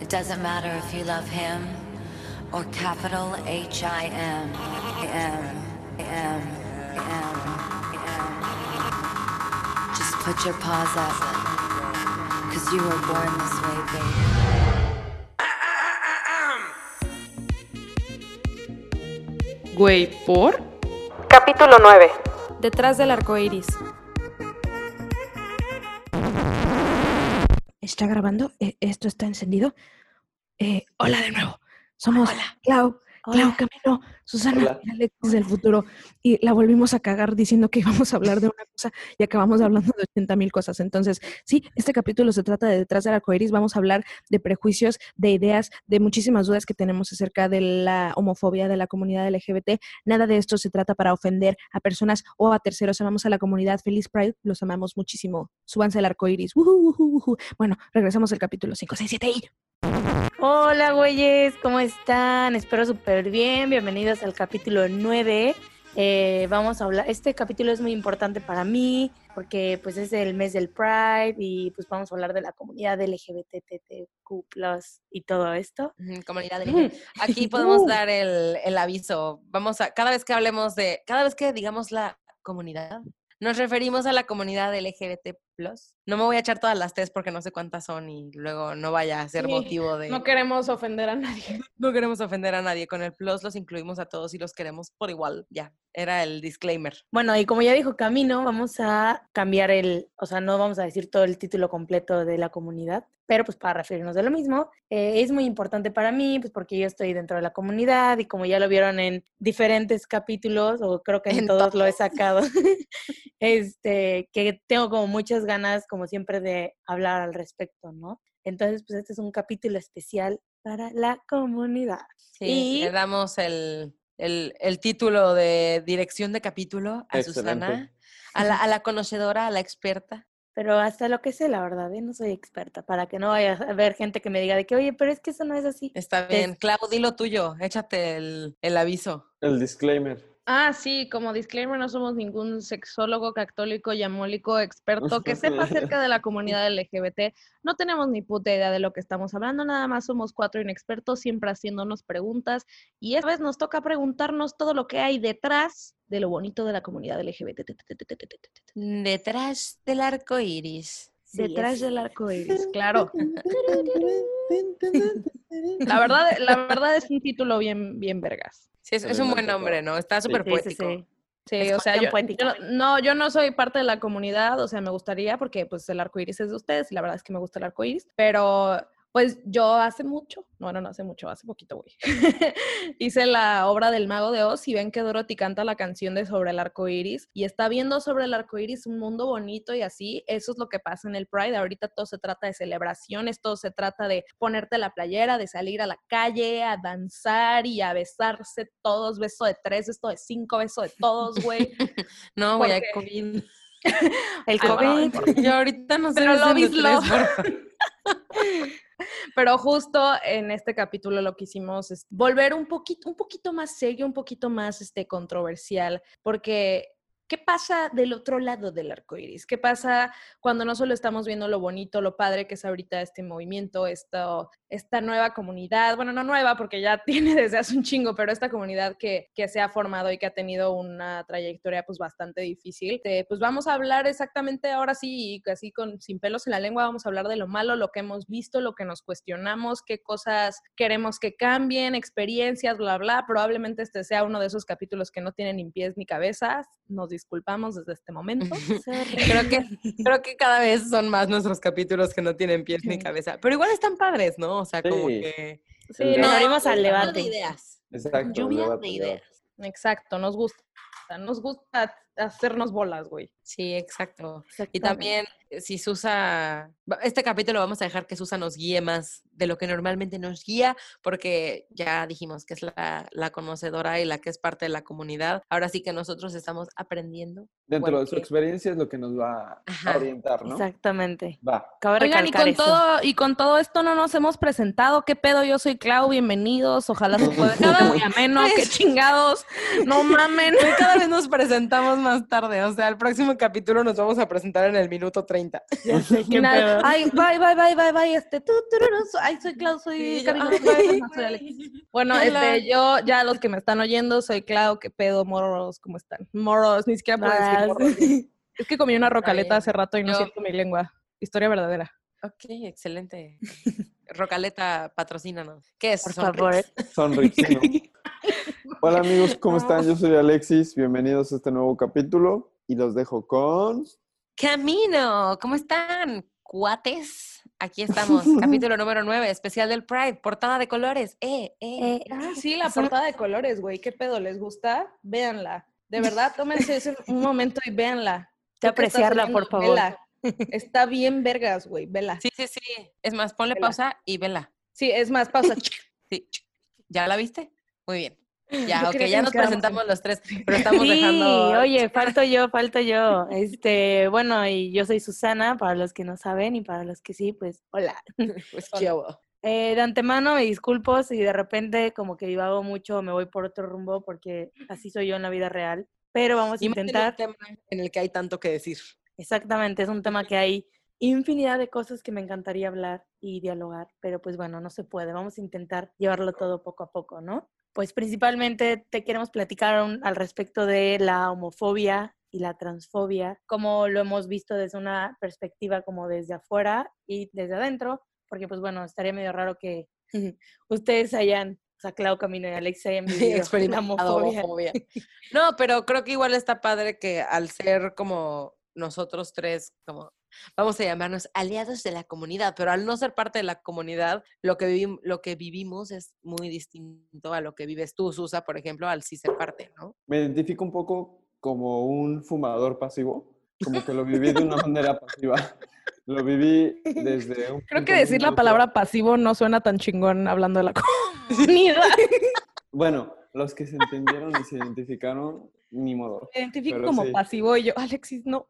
It doesn't matter if you love him or capital H I M. M. M. M. M. Just put your paws up. Cause you were born this way, baby. Güey, ¿por? Capítulo 9. Detrás del arco iris. ¿Está grabando? Eh, ¿Esto está encendido? Eh, hola de nuevo. Somos Clau, Clau Camino, Susana Alexis del futuro. Y la volvimos a cagar diciendo que íbamos a hablar de una cosa y acabamos hablando de 80 mil cosas. Entonces, sí, este capítulo se trata de detrás del arcoiris. Vamos a hablar de prejuicios, de ideas, de muchísimas dudas que tenemos acerca de la homofobia de la comunidad LGBT. Nada de esto se trata para ofender a personas o a terceros. Amamos a la comunidad. Feliz Pride, los amamos muchísimo. Súbanse al arcoiris. Bueno, regresamos al capítulo 5, 6, 7 y. Hola, güeyes, ¿cómo están? Espero súper bien. Bienvenidos al capítulo 9. Eh, vamos a hablar, este capítulo es muy importante para mí porque pues es el mes del Pride y pues vamos a hablar de la comunidad LGBTQ+, y todo esto. Comunidad LGBT. Aquí podemos dar el, el aviso. Vamos a, cada vez que hablemos de, cada vez que digamos la comunidad, nos referimos a la comunidad LGBT. No me voy a echar todas las test porque no sé cuántas son y luego no vaya a ser motivo de. No queremos ofender a nadie. No queremos ofender a nadie. Con el plus los incluimos a todos y los queremos por igual. Ya, era el disclaimer. Bueno, y como ya dijo Camino, vamos a cambiar el. O sea, no vamos a decir todo el título completo de la comunidad, pero pues para referirnos de lo mismo, eh, es muy importante para mí, pues porque yo estoy dentro de la comunidad y como ya lo vieron en diferentes capítulos, o creo que en, todos, lo he sacado, este, que tengo como muchas ganas, como siempre, de hablar al respecto, ¿no? Entonces, pues este es un capítulo especial para la comunidad. Sí, y le damos el, el, el, título de dirección de capítulo a Susana, a la, a la conocedora, a la experta pero hasta lo que sé, la verdad, ¿eh? no soy experta, para que no vaya a haber gente que me diga de que, oye, pero es que eso no es así. Está bien, Clau, lo tuyo, échate el, el aviso. El disclaimer. Ah, sí, como disclaimer, no somos ningún sexólogo católico, yamólico, experto que sepa acerca de la comunidad LGBT. No tenemos ni puta idea de lo que estamos hablando, nada más somos cuatro inexpertos, siempre haciéndonos preguntas. Y esta vez nos toca preguntarnos todo lo que hay detrás de lo bonito de la comunidad LGBT. Detrás del arco iris. Detrás del arco iris, claro. La verdad, la verdad es un título bien, bien vergas. Sí, es, un buen nombre, ¿no? Está súper poético. Sí, o sea, yo, no, yo no soy parte de la comunidad, o sea, me gustaría porque pues el arco iris es de ustedes y la verdad es que me gusta el arco iris, pero pues yo hace mucho, no, no, hace mucho, hace poquito, güey. Hice la obra del Mago de Oz y ven que Dorothy canta la canción de Sobre el arco iris y está viendo sobre el arco iris un mundo bonito y así. Eso es lo que pasa en el Pride. Ahorita todo se trata de celebraciones, todo se trata de ponerte la playera, de salir a la calle, a danzar y a besarse todos. Beso de tres, esto de cinco, beso de todos, güey. no, güey, Porque... COVID. el COVID. yo ahorita no sé. Pero lo. Pero justo en este capítulo lo que hicimos es volver un poquito, un poquito más serio, un poquito más este, controversial, porque ¿Qué pasa del otro lado del arco iris? ¿Qué pasa cuando no solo estamos viendo lo bonito, lo padre que es ahorita este movimiento, esto, esta nueva comunidad? Bueno, no nueva porque ya tiene desde hace un chingo, pero esta comunidad que, que se ha formado y que ha tenido una trayectoria pues bastante difícil. Eh, pues vamos a hablar exactamente ahora sí, y así con, sin pelos en la lengua, vamos a hablar de lo malo, lo que hemos visto, lo que nos cuestionamos, qué cosas queremos que cambien, experiencias, bla, bla. Probablemente este sea uno de esos capítulos que no tienen ni pies ni cabezas. Nos disculpamos desde este momento. creo, que, creo que cada vez son más nuestros capítulos que no tienen pies ni cabeza, pero igual están padres, ¿no? O sea, como que... Sí, nos abrimos al debate. De ideas. Exacto. Lluvia de ideas. Exacto, nos gusta. Nos gusta hacernos bolas, güey. Sí, exacto. Y también, eh, si Susa, este capítulo vamos a dejar que Susa nos guíe más de lo que normalmente nos guía, porque ya dijimos que es la, la conocedora y la que es parte de la comunidad. Ahora sí que nosotros estamos aprendiendo. Dentro de su experiencia es lo que nos va a orientar, ¿no? Exactamente. Va. Oigan, y con, todo, y con todo esto no nos hemos presentado. ¿Qué pedo? Yo soy Clau, bienvenidos. Ojalá se pueda muy ameno. ¡Qué chingados! No mamen. Cada vez nos presentamos más tarde. O sea, el próximo capítulo nos vamos a presentar en el minuto 30. Ya sé, qué pedo. Ay, bye, bye, bye, bye, bye. Este, tú, tú, Ay, soy Clau, soy Sí, Karina, no. Bueno, Hola. este, yo, ya los que me están oyendo, soy Clau, qué pedo, moros, ¿cómo están? Moros, ni siquiera puedo decir Vas. moros. Es que comí una rocaleta hace rato y no Yo- siento mi lengua. Historia verdadera. Ok, excelente. Rocaleta, patrocínanos. ¿Qué es? Por Sonrix? favor. Sonrixino. Hola amigos, ¿cómo están? Yo soy Alexis, bienvenidos a este nuevo capítulo y los dejo con... Camino, ¿cómo están? Cuates. Aquí estamos, capítulo número 9, especial del Pride, portada de colores. Eh, eh. Eh, Ah, sí, la portada de colores, güey. ¿Qué pedo? ¿Les gusta? Véanla. De verdad, tómense ese- un momento y véanla. Estás apreciarla, por favor. vela. Está bien vergas, güey. Vela. Sí, sí, sí. Es más, ponle Vela. pausa y vela. Sí, es más, pausa. Sí. ¿Ya la viste? Muy bien. Ya, Yo ok, ya nos presentamos los tres, pero estamos Sí, dejando. oye, falto yo, falto yo. Este, bueno, y yo soy Susana, para los que no saben, y para los que sí, pues, hola. Pues, ¿qué hubo? Eh, de antemano me disculpo si de repente como que divago mucho, me voy por otro rumbo, porque así soy yo en la vida real. Pero vamos a Y más en un intentar, tema en el que hay tanto que decir. exactamente, es un tema que hay infinidad de cosas que me encantaría hablar y dialogar, pero pues bueno, no se puede. Vamos a intentar llevarlo todo poco a poco, ¿no? Pues principalmente te queremos platicar un- al respecto de la homofobia y la transfobia, como lo hemos visto desde una perspectiva como desde afuera y desde adentro, porque pues bueno, estaría medio raro que ustedes hayan, o sea, Clau Camino y Alex hayan vivido experimentado homofobia. homofobia. No, pero creo que igual está padre que al ser como nosotros tres, como vamos a llamarnos aliados de la comunidad, pero al no ser parte de la comunidad, lo que, vivim- lo que vivimos es muy distinto a lo que vives tú, Susa, por ejemplo, al sí ser parte, ¿no? Me identifico un poco como un fumador pasivo, como que lo viví de una manera pasiva. Lo viví desde un Creo que decir la palabra pasivo no suena tan chingón hablando de la comunidad. Bueno, los que se entendieron y se identificaron, ni modo. Me identifico Pero como sí. pasivo y yo, Alexis, no.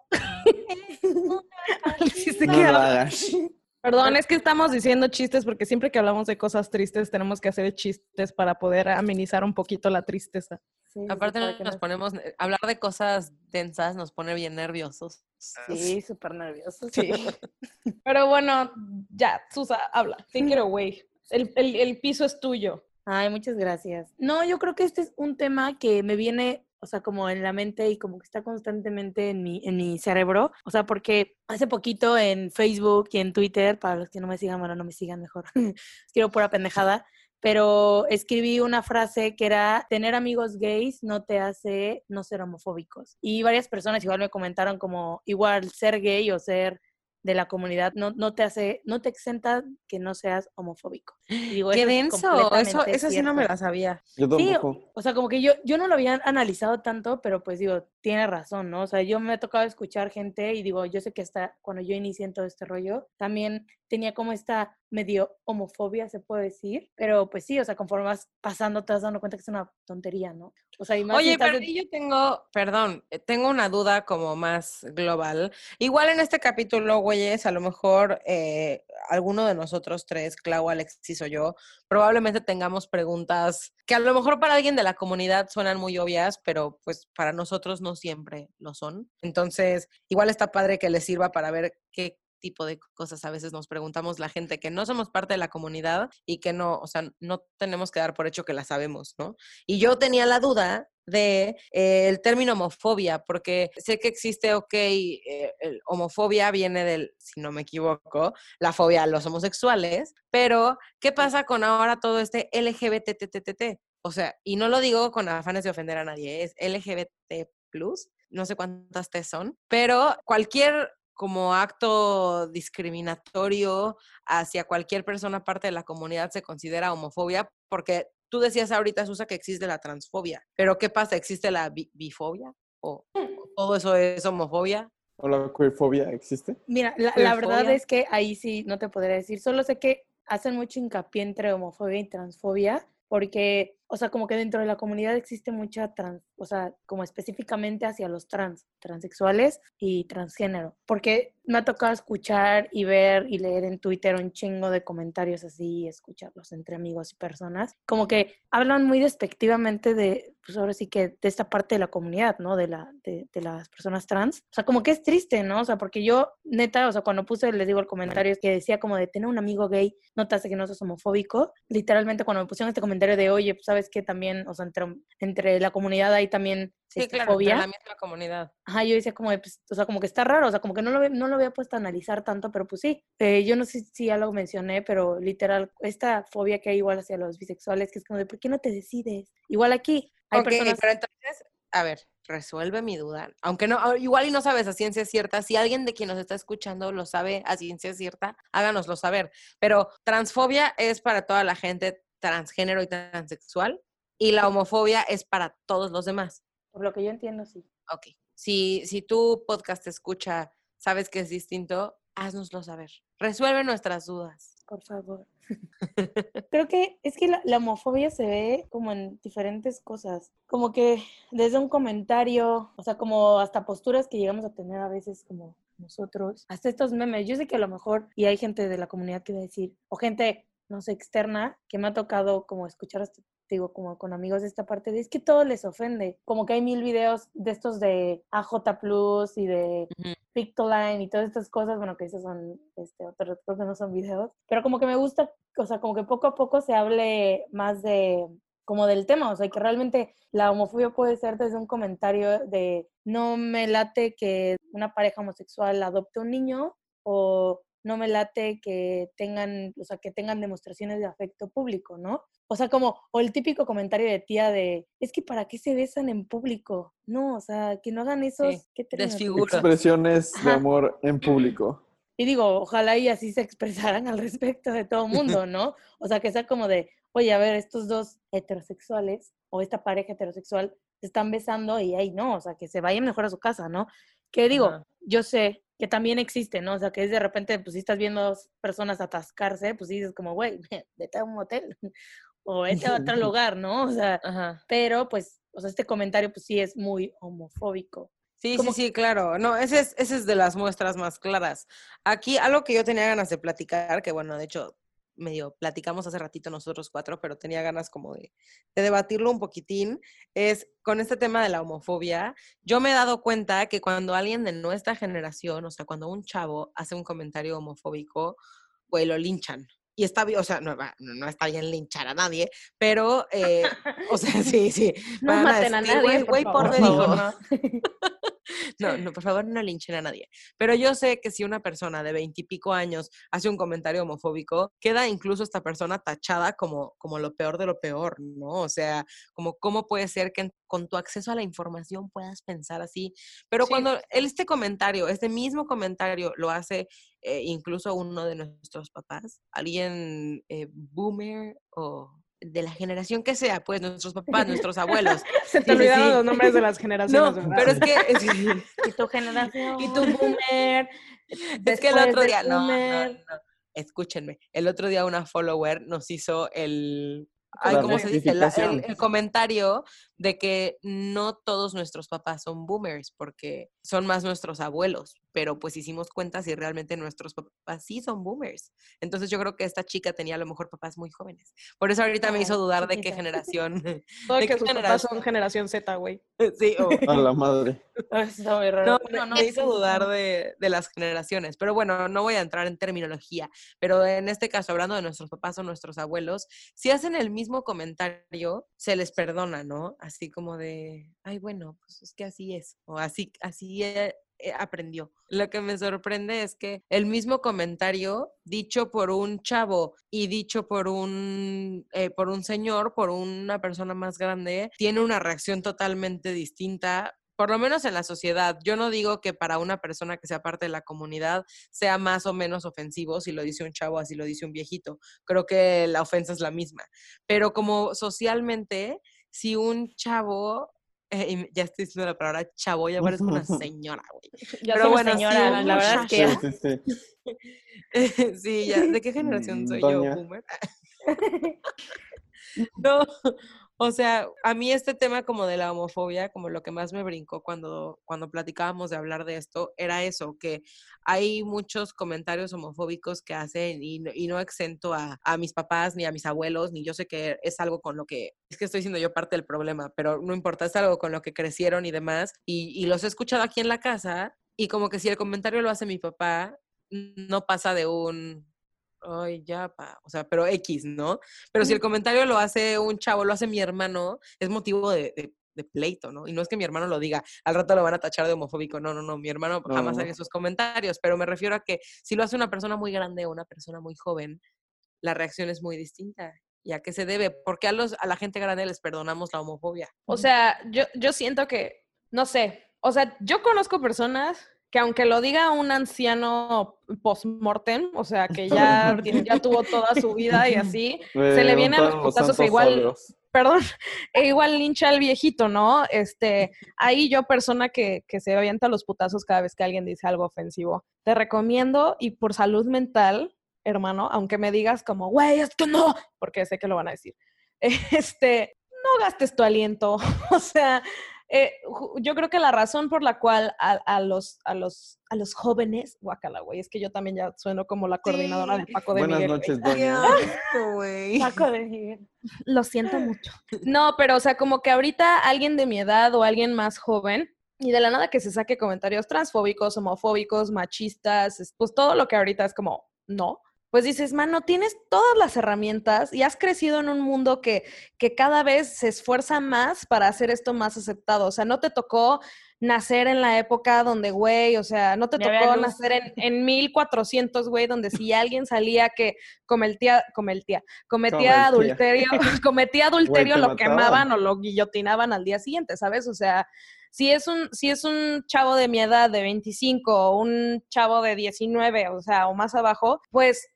Perdón, es que estamos diciendo chistes porque siempre que hablamos de cosas tristes tenemos que hacer chistes para poder amenizar un poquito la tristeza. Sí, Aparte nos no- ponemos, hablar de cosas densas nos pone bien nerviosos. Sí, súper nervioso. Sí. Pero bueno, ya, Susa, habla. Take it away. El, el- el piso es tuyo. Ay, muchas gracias. No, yo creo que este es un tema que me viene, o sea, como en la mente y como que está constantemente en mi, en mi cerebro. O sea, porque hace poquito en Facebook y en Twitter, para los que no me sigan, bueno, no me sigan mejor, quiero pura pendejada, pero escribí una frase que era, tener amigos gays no te hace no ser homofóbicos. Y varias personas igual me comentaron como, igual ser gay o ser de la comunidad no, no te hace, no te exenta que no seas homofóbico. Digo, ¡Qué eso es denso! Eso, completamente eso sí no me la sabía. Yo Sí, o sea, como que yo, yo no lo había analizado tanto, pero pues digo, tiene razón, ¿no? O sea, yo me ha tocado escuchar gente y digo, yo sé que hasta cuando yo inicié en todo este rollo, también tenía como esta medio homofobia, se puede decir, pero pues sí, o sea, conforme vas pasando te vas dando cuenta que es una tontería, ¿no? O sea, y más Oye, pero yo tengo, perdón, eh, tengo una duda como más global. Igual en este capítulo, güeyes, a lo mejor eh, alguno de nosotros tres, Clau, Alexis o yo, probablemente tengamos preguntas que a lo mejor para alguien de la comunidad suenan muy obvias, pero pues para nosotros no siempre lo son. Entonces, igual está padre que les sirva para ver qué tipo de cosas a veces nos preguntamos la gente que no somos parte de la comunidad y que no, o sea, no tenemos que dar por hecho que la sabemos, ¿no? Y yo tenía la duda de eh, el término homofobia, porque sé que existe, ok, eh, el homofobia viene del, si no me equivoco, la fobia a los homosexuales, pero ¿qué pasa con ahora todo este LGBTTTT? O sea, y no lo digo con afanes de ofender a nadie, es LGBT+, no sé cuántas T son, pero cualquier como acto discriminatorio hacia cualquier persona parte de la comunidad se considera homofobia, porque tú decías ahorita, Susa, que existe la transfobia, pero ¿qué pasa? ¿Existe la bi- bifobia? ¿O o todo eso es homofobia? ¿O la queerfobia existe? Mira, la, la verdad es que ahí sí no te podría decir. Solo sé que hacen mucho hincapié entre homofobia y transfobia, porque, o sea, como que dentro de la comunidad existe mucha trans, o sea, como específicamente hacia los trans, transexuales y transgénero. Porque me ha tocado escuchar y ver y leer en Twitter un chingo de comentarios así, escucharlos entre amigos y personas, como que hablan muy despectivamente de, pues ahora sí que de esta parte de la comunidad, ¿no? De, la, de, las personas trans. O sea, como que es triste, ¿no? O sea, porque yo, neta, o sea, cuando puse, les digo el comentario que decía como de tener un amigo gay, no te hace que no seas homofóbico. Literalmente cuando me pusieron este comentario de, oye, pues sabes que también, o sea, entre, entre la comunidad hay también Sí, claro, fobia. la misma comunidad. Ajá, yo decía como, de, pues, o sea, como que está raro, o sea, como que no lo, no lo había puesto a analizar tanto, pero pues sí, Eh, yo no sé si ya lo mencioné, pero literal, esta fobia que hay igual hacia los bisexuales, que es como de, ¿por qué no te decides? Igual aquí, hay ok, personas... pero entonces, a ver, resuelve mi duda. Aunque no, igual y no sabes a ciencia cierta, si alguien de quien nos está escuchando lo sabe a ciencia cierta, háganoslo saber. Pero transfobia es para toda la gente transgénero y transexual y la homofobia es para todos los demás. Por lo que yo entiendo, sí. Ok. Si, si tu podcast te escucha, sabes que es distinto, haznoslo saber. Resuelve nuestras dudas. Por favor. Creo que es que la, la homofobia se ve como en diferentes cosas. Como que desde un comentario, o sea, como hasta posturas que llegamos a tener a veces como nosotros, hasta estos memes. Yo sé que a lo mejor, y hay gente de la comunidad que va a decir, o gente, no sé, externa, que me ha tocado como escuchar hasta digo, como con amigos de esta parte, de es que todo les ofende. Como que hay mil videos de estos de AJ Plus y de. Pictoline y todas estas cosas, bueno, que esos son, este, otros, creo que no son videos, pero como que me gusta, o sea, como que poco a poco se hable más de, como del tema, o sea, que realmente la homofobia puede ser desde un comentario de no me late que una pareja homosexual adopte un niño o no me late que tengan, o sea, que tengan demostraciones de afecto público, ¿no? O sea, como, o el típico comentario de tía de, es que ¿para qué se besan en público? No, o sea, que no hagan esos, Sí, ¿qué? Expresiones de Ajá. amor en público. Y digo, ojalá y así se expresaran al respecto de todo mundo, ¿no? O sea, que sea como de, oye, a ver, estos dos heterosexuales o esta pareja heterosexual se están besando y ahí no, o sea, que se vayan mejor a su casa, ¿no? Que digo, Ajá. yo sé que también existe, ¿no? O sea, que es de repente, pues si estás viendo dos personas atascarse, pues dices como, güey, vete a un motel o vete a otro lugar, ¿no? O sea, Ajá. pero pues, o sea, este comentario pues sí es muy homofóbico. Sí, Como sí, sí, claro. No, ese es, ese es de las muestras más claras. Aquí algo que yo tenía ganas de platicar, que bueno, de hecho, medio platicamos hace ratito nosotros cuatro, pero tenía ganas como de, de debatirlo un poquitín, es con este tema de la homofobia. Yo me he dado cuenta que cuando alguien de nuestra generación, o sea, cuando un chavo hace un comentario homofóbico, güey, lo linchan. Y está bien, o sea, no, no, está bien linchar a nadie, pero, eh, o sea, sí, sí. No maten a nadie, "Güey, por güey, por favor, favor, no. no, no, por favor, no linchen a nadie. Pero yo sé que si una persona de veintipico años hace un comentario homofóbico, queda incluso esta persona tachada como, como lo peor de lo peor, ¿no? O sea, como cómo puede ser que con tu acceso a la información puedas pensar así. Pero Sí. cuando este comentario, este mismo comentario lo hace eh, incluso uno de nuestros papás, alguien eh, boomer o de la generación que sea, pues nuestros papás, nuestros abuelos. Se te Sí, olvidaron sí. los nombres de las No, generaciones, ¿verdad? pero es que... es- Y tu generación. Y tu boomer. Es que el otro día, no, no, no. Escúchenme, el otro día una follower nos hizo el, ay, ¿cómo se dice? La- el, rectificación. el comentario de que no todos nuestros papás son boomers, porque son más nuestros abuelos, pero pues hicimos cuentas y realmente nuestros papás sí son boomers. Entonces yo creo que esta chica tenía a lo mejor papás muy jóvenes. Por eso ahorita me hizo dudar de qué generación. Todo ¿de que qué sus papás generación? son generación Z, güey. sí, o- A la madre. Muy raro. No, me- no, me hizo dudar de, de las generaciones. Pero bueno, no voy a entrar en terminología. Pero en este caso, hablando de nuestros papás o nuestros abuelos, si hacen el mismo comentario, se les perdona, ¿no? Así como de, ay, bueno, pues es que así es. O así, así eh, aprendió. Lo que me sorprende es que el mismo comentario dicho por un chavo y dicho por un, eh, por un señor, por una persona más grande, tiene una reacción totalmente distinta por lo menos en la sociedad, yo no digo que para una persona que sea parte de la comunidad sea más o menos ofensivo si lo dice un chavo, así lo dice un viejito. Creo que la ofensa es la misma. Pero como socialmente, si un chavo, eh, ya estoy diciendo la palabra chavo, ya parezco una señora, güey. Ya Pero bueno, señora, la verdad es que Sí, sí, sí. sí, ya. ¿De qué generación soy yo, boomer? no, O sea, a mí este tema como de la homofobia, como lo que más me brincó cuando, cuando platicábamos de hablar de esto, era eso, que hay muchos comentarios homofóbicos que hacen y no, exento a, a mis papás ni a mis abuelos, ni yo sé que es algo con lo que, es que estoy siendo yo parte del problema, pero no importa, es algo con lo que crecieron y demás, y, y los he escuchado aquí en la casa, y como que si el comentario lo hace mi papá, no pasa de un ay, ya, pa, o sea, pero X, ¿no? Pero si el comentario lo hace un chavo, lo hace mi hermano, es motivo de, de- de pleito, ¿no? Y no es que mi hermano lo diga, al rato lo van a tachar de homofóbico, no, no, no, mi hermano jamás haría esos comentarios, pero me refiero a que si lo hace una persona muy grande o una persona muy joven, la reacción es muy distinta. ¿Y a qué se debe? Porque a, los, a la gente grande les perdonamos la homofobia. O sea, yo, yo siento que, no sé, o sea, yo conozco personas que aunque lo diga un anciano post-mortem, o sea, que ya, ya tuvo toda su vida y así, se le viene a los putazos santos igual, perdón, e igual lincha al viejito, ¿no? Este, ahí yo persona que, que se avienta los putazos cada vez que alguien dice algo ofensivo, te recomiendo y por salud mental, hermano, aunque me digas como, güey, es que no, porque sé que lo van a decir, este, no gastes tu aliento, o sea, eh, yo creo que la razón por la cual a, a los, a, los, a los jóvenes, guacala, güey, es que yo también ya sueno como la coordinadora de Paco de Buenas Miguel. güey. noches, Doña. Paco de Miguel. Lo siento mucho. No, pero o sea, como que ahorita alguien de mi edad o alguien más joven y de la nada que se saque comentarios transfóbicos, homofóbicos, machistas, es- pues todo lo que ahorita es como, no. Pues dices, mano, tienes todas las herramientas y has crecido en un mundo que, que cada vez se esfuerza más para hacer esto más aceptado. O sea, no te tocó nacer en la época donde, güey, o sea, no te tocó nacer en, en 1400, güey, donde si alguien salía que cometía, cometía, cometía Cometía. adulterio, cometía adulterio, te lo mataban. quemaban o lo guillotinaban al día siguiente, ¿sabes? O sea, si es un, si es un chavo de mi edad de 25 o un chavo de 19, o sea, o más abajo, pues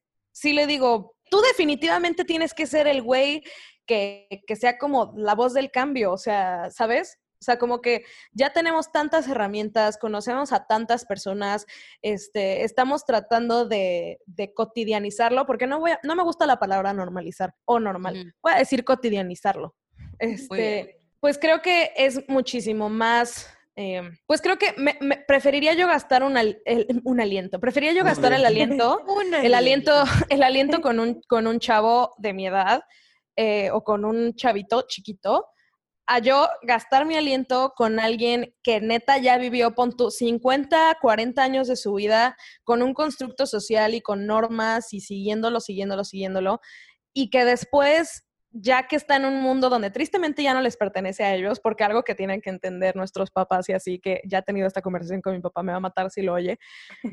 sí le digo, tú definitivamente tienes que ser el güey que, que sea como la voz del cambio, o sea, ¿sabes? O sea, como que ya tenemos tantas herramientas, conocemos a tantas personas, este, estamos tratando de, de cotidianizarlo, porque no, voy a- no me gusta la palabra normalizar o normal, voy a decir cotidianizarlo. Este, pues creo que es muchísimo más, eh, pues creo que me, me- preferiría yo gastar un, al- el- un aliento, preferiría yo gastar el aliento. el aliento, el aliento con un, con un chavo de mi edad eh, o con un chavito chiquito, a yo gastar mi aliento con alguien que neta ya vivió, pon tú, 50, 40 años de su vida con un constructo social y con normas y siguiéndolo, siguiéndolo, siguiéndolo, y que después, ya que está en un mundo donde tristemente ya no les pertenece a ellos, porque algo que tienen que entender nuestros papás y así, que ya he tenido esta conversación con mi papá, me va a matar si lo oye,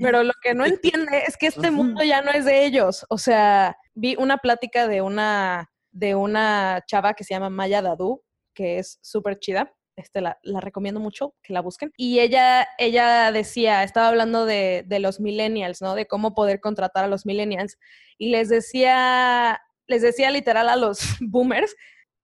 pero lo que no entiende es que este mundo ya no es de ellos. O sea, vi una plática de una, de una chava que se llama Maya Dadu, que es súper chida. Este, la, la recomiendo mucho que la busquen. Y ella, ella decía, estaba hablando de, de los millennials, ¿no? De cómo poder contratar a los millennials. Y les decía, les decía literal a los boomers,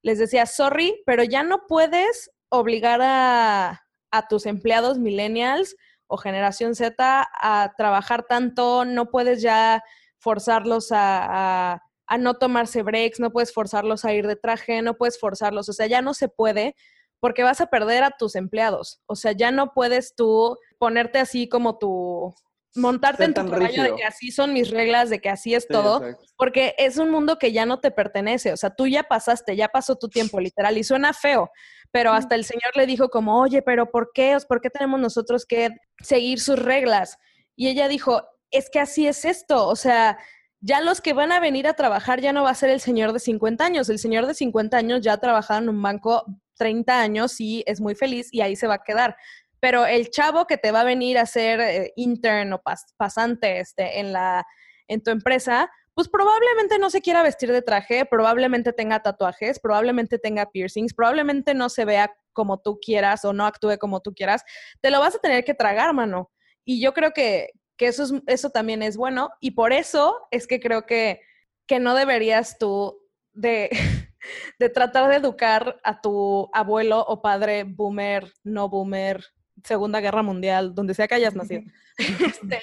les decía, sorry, pero ya no puedes obligar a, a tus empleados millennials o generación Z a trabajar tanto, no puedes ya forzarlos a, a, a no tomarse breaks, no puedes forzarlos a ir de traje, no puedes forzarlos, o sea, ya no se puede porque vas a perder a tus empleados, o sea, ya no puedes tú ponerte así como tu, montarte en tu caballo de que así son mis reglas, de que así es Sí, todo, exacto. porque es un mundo que ya no te pertenece, o sea, tú ya pasaste, ya pasó tu tiempo, literal, y suena feo, pero hasta el Señor le dijo como, oye, pero ¿por qué? ¿Por qué tenemos nosotros que seguir sus reglas? Y ella dijo, es que así es esto, o sea, ya los que van a venir a trabajar ya no va a ser el señor de 50 años, el señor de 50 años ya ha trabajado en un banco 30 años y es muy feliz y ahí se va a quedar. Pero el chavo que te va a venir a ser eh, intern o pas- pasante este, en, la, en tu empresa, pues probablemente no se quiera vestir de traje, probablemente tenga tatuajes, probablemente tenga piercings, probablemente no se vea como tú quieras o no actúe como tú quieras. Te lo vas a tener que tragar, mano. Y yo creo que, que eso, es, eso también es bueno. Y por eso es que creo que, que no deberías tú de, de tratar de educar a tu abuelo o padre boomer, no boomer, Segunda Guerra Mundial, donde sea que hayas nacido. Este,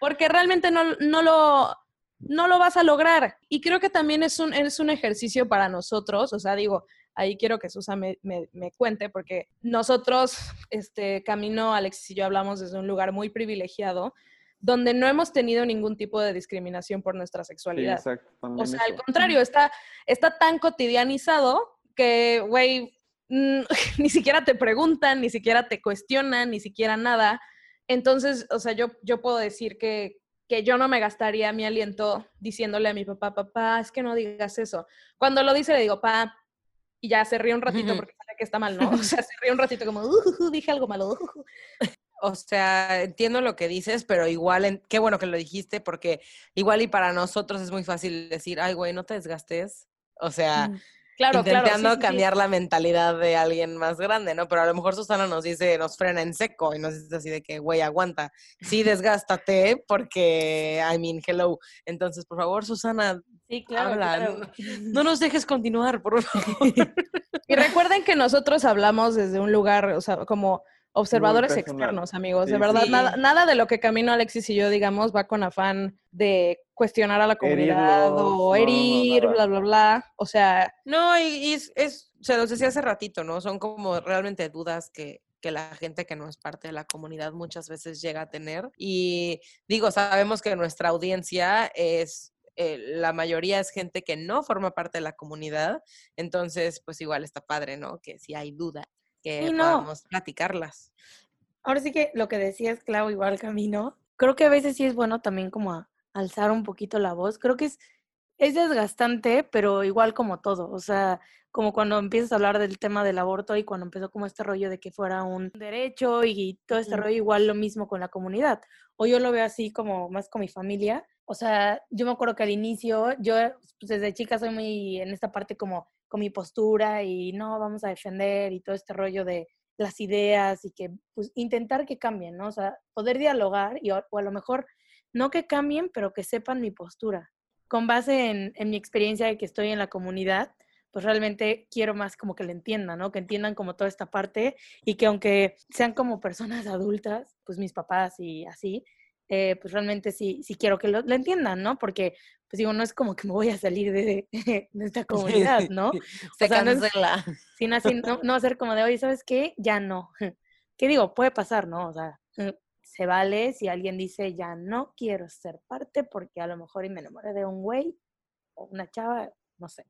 porque realmente no, no, lo, no lo vas a lograr. Y creo que también es un, es un ejercicio para nosotros. O sea, digo, ahí quiero que Susa me, me- me cuente, porque nosotros, este, Camino, Alexis y yo hablamos desde un lugar muy privilegiado, donde no hemos tenido ningún tipo de discriminación por nuestra Sí, sexualidad. exacto. O sea, al contrario, está, está tan cotidianizado que, güey, ni siquiera te preguntan, ni siquiera te cuestionan, ni siquiera nada. Entonces, o sea, yo, yo puedo decir que, que yo no me gastaría mi aliento diciéndole a mi papá, papá, es que no digas eso. Cuando lo dice, le digo, pa, y ya se ríe un ratito porque sabe que está mal, ¿no? O sea, se ríe un ratito como, "Uh, dije algo malo. uh". O sea, entiendo lo que dices, pero igual, en- qué bueno que lo dijiste, porque igual y para nosotros es muy fácil decir, ay, güey, no te desgastes. O sea, Mm. Claro, claro. sí, intentando sí, sí. cambiar la mentalidad de alguien más grande, ¿no? Pero a lo mejor Susana nos dice, nos frena en seco y nos dice así de que, güey, aguanta. Sí, desgástate porque, I mean, hello. Entonces, por favor, Susana, Sí, claro. habla. claro. No, no nos dejes continuar, por favor. Y recuerden que nosotros hablamos desde un lugar, o sea, como observadores externos, amigos. Sí, de verdad, sí. nada, nada de lo que Camino Alexis y yo digamos va con afán de cuestionar a la comunidad Herirlos, o no, no, herir, bla, bla, bla. O sea, No, y, y es, es, se los decía hace ratito, ¿no? Son como realmente dudas que, que la gente que no es parte de la comunidad muchas veces llega a tener. Y digo, sabemos que nuestra audiencia es, eh, la mayoría es gente que no forma parte de la comunidad, entonces pues igual está padre, ¿no? Que si hay duda, que Sí, no. podamos platicarlas. Ahora sí que lo que decías, Clau, igual camino, creo que a veces sí es bueno también como a- alzar un poquito la voz. Creo que es, es desgastante, pero igual como todo. O sea, como cuando empiezas a hablar del tema del aborto y cuando empezó como este rollo de que fuera un derecho y todo este Ujú. rollo, igual lo mismo con la comunidad. O yo lo veo así como más con mi familia. O sea, yo me acuerdo que al inicio, yo pues, desde chica soy muy en esta parte como con mi postura y no, vamos a defender y todo este rollo de las ideas y que pues intentar que cambien, ¿no? O sea, poder dialogar y o, a lo mejor no que cambien, pero que sepan mi postura. Con base en, en mi experiencia de que estoy en la comunidad, pues realmente quiero más como que le entiendan, ¿no? Que entiendan como toda esta parte y que aunque sean como personas adultas, pues mis papás y así, eh, pues realmente sí, sí quiero que lo, lo entiendan, ¿no? Porque, pues digo, no es como que me voy a salir de, de esta comunidad, ¿no? Se sea, no es-. Sin así, no, no hacer como de, oye, ¿sabes qué? Ya no. ¿Qué digo? Puede pasar, ¿no? O sea, se vale si alguien dice, ya no quiero ser parte porque a lo mejor y me enamoré de un güey o una chava, no sé.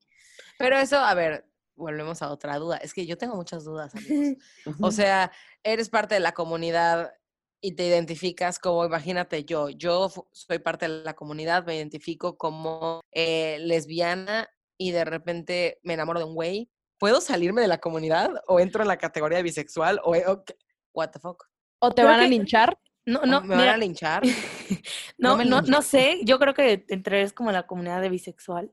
Pero eso, a ver, volvemos a otra duda. Es que yo tengo muchas dudas, amigos. O sea, eres parte de la comunidad y te identificas como, imagínate yo, yo soy parte de la comunidad, me identifico como eh, lesbiana y de repente me enamoro de un güey. ¿Puedo salirme de la comunidad o entro en la categoría de bisexual o, o qué? what the fuck? o te Creo van a linchar. No, ¿O no, ¿Me van mira, a linchar? no, no no, no sé, yo creo que entrarías como en la comunidad de bisexual.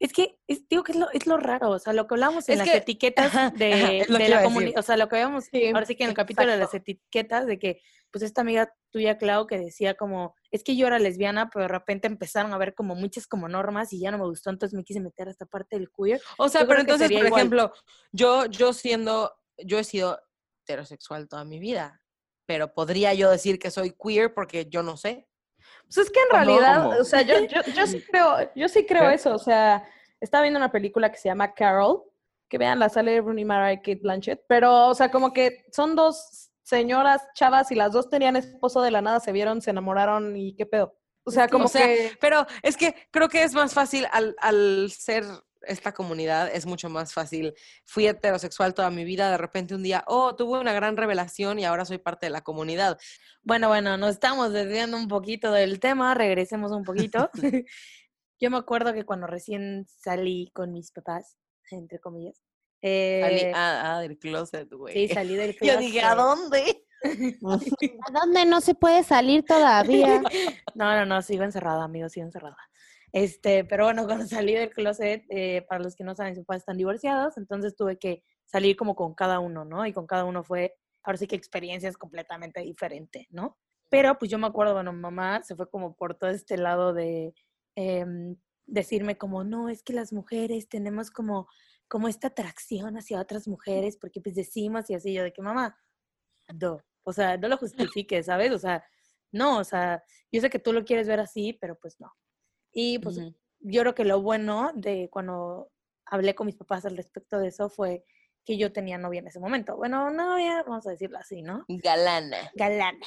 Es que, es, digo que es lo, es lo raro, o sea, lo que hablamos en Es las que- etiquetas ajá, de, ajá, que la comunidad, o sea, lo que habíamos, Sí, ahora sí que en el capítulo de las etiquetas, de que, pues esta amiga tuya, Clau, que decía como, es que yo era lesbiana, pero de repente empezaron a ver como muchas como normas y ya no me gustó, entonces me quise meter a esta parte del queer. O sea, Yo pero entonces, por igual. ejemplo, yo, yo siendo, yo he sido heterosexual toda mi vida, pero podría yo decir que soy queer porque yo no sé. Pues es que en realidad, ¿Cómo? o sea, yo, yo, yo sí creo, yo sí creo ¿Qué? eso. O sea, estaba viendo una película que se llama Carol, que vean la sale Rooney Mara y Kate Blanchett, pero, o sea, como que son dos señoras chavas y las dos tenían esposo de la nada, se vieron, se enamoraron y qué pedo. O sea, como o sea, que... Pero es que creo que es más fácil al, al ser esta comunidad, es mucho más fácil. Fui heterosexual toda mi vida, de repente un día, oh, tuve una gran revelación y ahora soy parte de la comunidad. Bueno, bueno, nos estamos desviando un poquito del tema, regresemos un poquito. Yo me acuerdo que cuando recién salí con mis papás, entre comillas, Salí eh, ah, ah, del closet, güey. sí, salí del Yo dije, ¿a closet. dónde? ¿A dónde no se puede salir todavía? No, no, no, sigo encerrada, amigos, sigo encerrada. Este, pero bueno, cuando salí del closet, eh, para los que no saben, mis papás están divorciados, entonces tuve que salir como con cada uno, ¿no? Y con cada uno fue, ahora sí que experiencias completamente diferentes, ¿no? Pero pues yo me acuerdo, bueno, mi mamá se fue como por todo este lado de em, decirme como, no, es que las mujeres tenemos como, como esta atracción hacia otras mujeres, porque pues decimos y así, yo de que mamá, no, o sea, no lo justifiques, ¿sabes? O sea, no, o sea, yo sé que tú lo quieres ver así, pero pues no. Y pues yo creo que lo bueno de cuando hablé con mis papás al respecto de eso fue que yo tenía novia en ese momento. Bueno, novia, vamos a decirlo así, ¿no? Galana. Galana.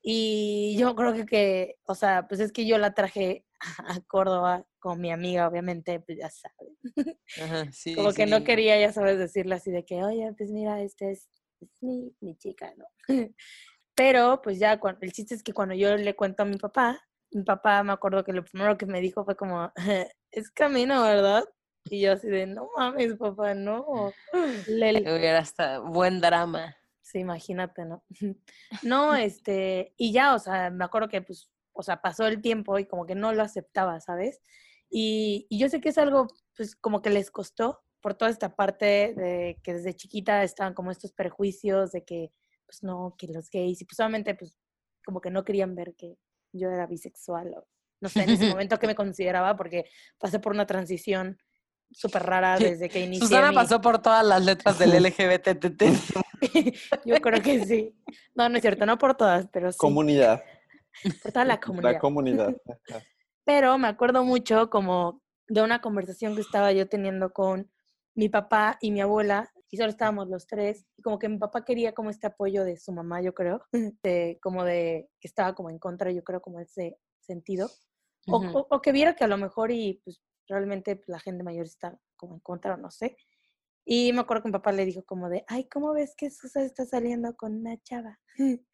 Y yo creo que, que, o sea, pues es que yo la traje a Córdoba con mi amiga, obviamente, pues ya sabes. Ajá, sí, Como que no quería, ya sabes, decirle así de que, oye, pues mira, este es, es mi, mi chica, ¿no? Pero pues ya, el chiste es que cuando yo le cuento a mi papá, mi papá me acuerdo que lo primero que me dijo fue como, es camino, ¿verdad? Y yo así de, no mames, papá, no. Lel. Hubiera hasta buen drama. Sí, imagínate, ¿no? No, este, y ya, o sea, me acuerdo que, pues, o sea, pasó el tiempo y como que no lo aceptaba, ¿sabes? Y, y yo sé que es algo, pues, como que les costó por toda esta parte de que desde chiquita estaban como estos prejuicios de que, pues, no, que los gays, y pues, solamente, pues, como que no querían ver que yo era bisexual o, no sé, en ese momento que me consideraba, porque pasé por una transición súper rara desde que inicié Susana mi- pasó por todas las letras del LGBTT. Yo creo que sí. No, no es cierto, no por todas, pero sí. Comunidad. por toda la comunidad. La comunidad. Pero me acuerdo mucho como de una conversación que estaba yo teniendo con mi papá y mi abuela, y solo estábamos los tres, y como que mi papá quería como este apoyo de su mamá, yo creo, de, como de que estaba como en contra, yo creo, como ese sentido, o, Ujú. o- o que viera que a lo mejor y pues realmente pues, la gente mayor está como en contra, o no sé. Y me acuerdo que mi papá le dijo como de, ay, ¿cómo ves que Susa está saliendo con una chava?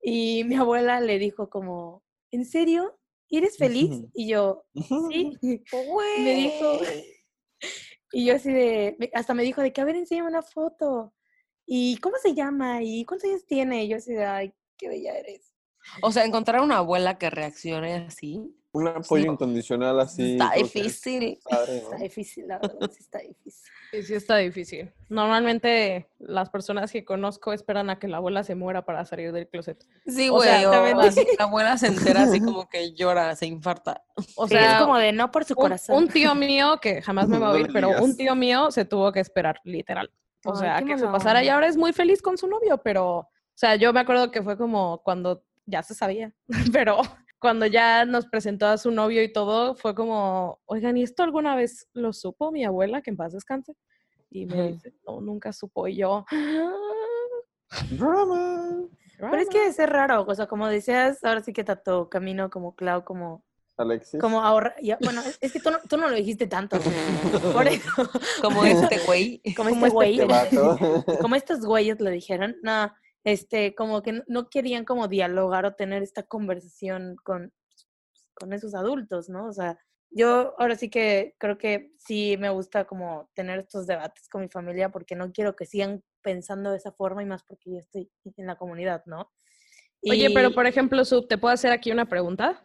Y mi abuela le dijo como, ¿en serio? ¿Eres feliz? Y yo, sí. Me dijo, y yo así de, hasta me dijo de que, a ver, enséñame una foto. ¿Y cómo se llama? ¿Y cuántos años tiene? Y yo así de, ay, qué bella eres. O sea, encontrar una abuela que reaccione así Un apoyo Sí. incondicional así. está creo que es difícil. padre, Está ¿no? difícil, la verdad, sí está difícil. Sí, sí está difícil. Normalmente las personas que conozco esperan a que la abuela se muera para salir del closet. Sí, O güey. sea, O, exactamente. así, la abuela se entera así como que llora, se infarta. O Sí, sea, es como de no por su un, corazón. un tío mío, que jamás me va a oír, pero un tío mío se tuvo que esperar, literal. O Ay, sea, que se pasara y ahora es muy feliz con su novio, pero, o sea, yo me acuerdo que fue como cuando ya se sabía, pero cuando ya nos presentó a su novio y todo, fue como, oigan, ¿y esto alguna vez lo supo mi abuela, que en paz descanse? Y me Ujú. dice, no, nunca supo. Y yo, Drama. Pero es que ser raro, o sea, como decías, ahora sí que tanto camino como Clau, como, Alexis. como ahorra. ya- bueno, es- es que tú no, tú no lo dijiste tanto. Por eso, Como este güey. como Como este güey. Este vato. como estos güeyes lo dijeron, no, este, como que no- querían como dialogar o tener esta conversación con, con esos adultos, ¿no? O sea, yo ahora sí que creo que sí me gusta como tener estos debates con mi familia porque no quiero que sigan pensando de esa forma y más porque yo estoy en la comunidad, ¿no? Oye, pero por ejemplo, Sub, ¿te puedo hacer aquí una pregunta?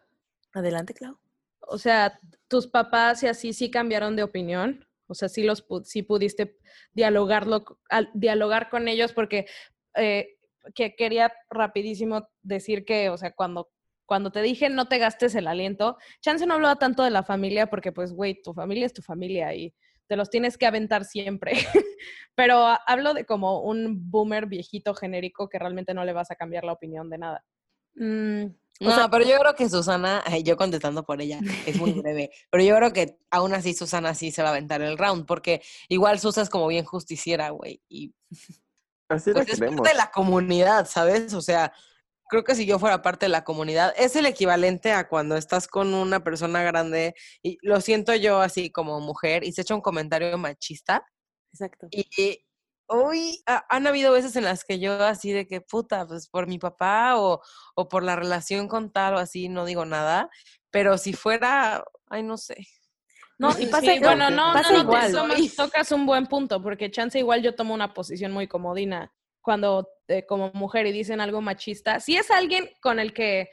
Adelante, Clau. O sea, tus papás y así sí cambiaron de opinión. O sea, sí los sí pudiste dialogarlo, dialogar con ellos, porque eh, que quería rapidísimo decir que, o sea, cuando, cuando te dije no te gastes el aliento, Chance no hablaba tanto de la familia, porque pues, güey, tu familia es tu familia y te los tienes que aventar siempre. Pero hablo de como un boomer viejito genérico que realmente no le vas a cambiar la opinión de nada. Mm, o No, sea, pero yo creo que Susana, yo contestando por ella, es muy breve, pero yo creo que aún así Susana sí se va a aventar el round, porque igual Susa es como bien justiciera, güey, y Así pues es parte de la comunidad, ¿sabes? O sea, creo que si yo fuera parte de la comunidad, es el equivalente a cuando estás con una persona grande, y lo siento yo así como mujer, y se echa un comentario machista, exacto. y hoy ha- han habido veces en las que yo así de que puta, pues por mi papá o, o por la relación con tal o así, no digo nada, pero si fuera, ay, no sé. No, y pasa, sí, bueno, no, pasa no, no, igual. te- tomas- tocas un buen punto, porque chance igual yo tomo una posición muy comodina cuando eh, como mujer y dicen algo machista. Si es alguien con el que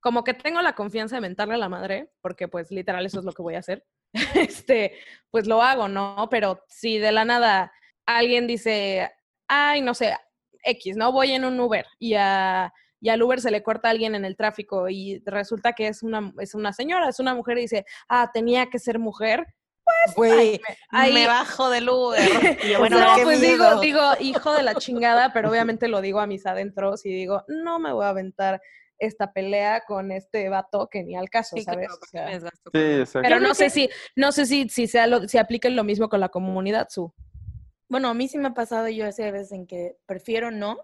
como que tengo la confianza de mentarle a la madre, porque pues literal eso es lo que voy a hacer, este, pues lo hago, ¿no? Pero si de la nada alguien dice, ay, no sé, X, ¿no? Voy en un Uber y a y al Uber se le corta a alguien en el tráfico y resulta que es una, es una señora, es una mujer y dice, ah, tenía que ser mujer. Güey, ahí- me bajo del Uber. Y yo, Bueno, no, pues digo, miedo. digo, hijo de la chingada, pero obviamente lo digo a mis adentros y digo, no me voy a aventar esta pelea con este vato que ni al caso, Sí, ¿sabes? claro, O ¿por qué sea, me desgasto Sí, con- exacto. pero no sé que- si, no sé si, si sea lo, si apliquen lo mismo con la comunidad, su. Bueno, a mí sí me ha pasado yo hace veces en que prefiero no,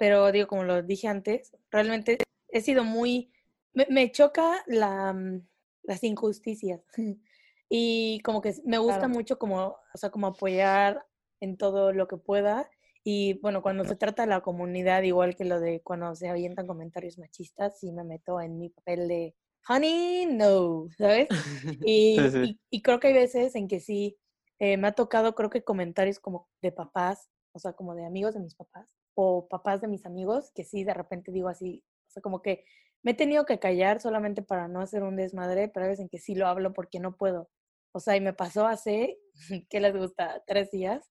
pero digo, como lo dije antes, realmente he sido muy, me, me choca la, mm, las injusticias y como que me gusta Claro. mucho como, o sea, como apoyar en todo lo que pueda y bueno, cuando se trata de la comunidad, igual que lo de cuando se avientan comentarios machistas, sí me meto en mi papel de, honey, no, ¿sabes? Y, Sí, sí. y- y creo que hay veces en que sí, eh, me ha tocado, creo que comentarios como de papás, o sea, como de amigos de mis papás, o papás de mis amigos, que sí, de repente digo así, o sea, como que me he tenido que callar solamente para no hacer un desmadre, pero hay veces en que sí lo hablo porque no puedo. O sea, y me pasó hace, ¿qué les gusta? Tres días,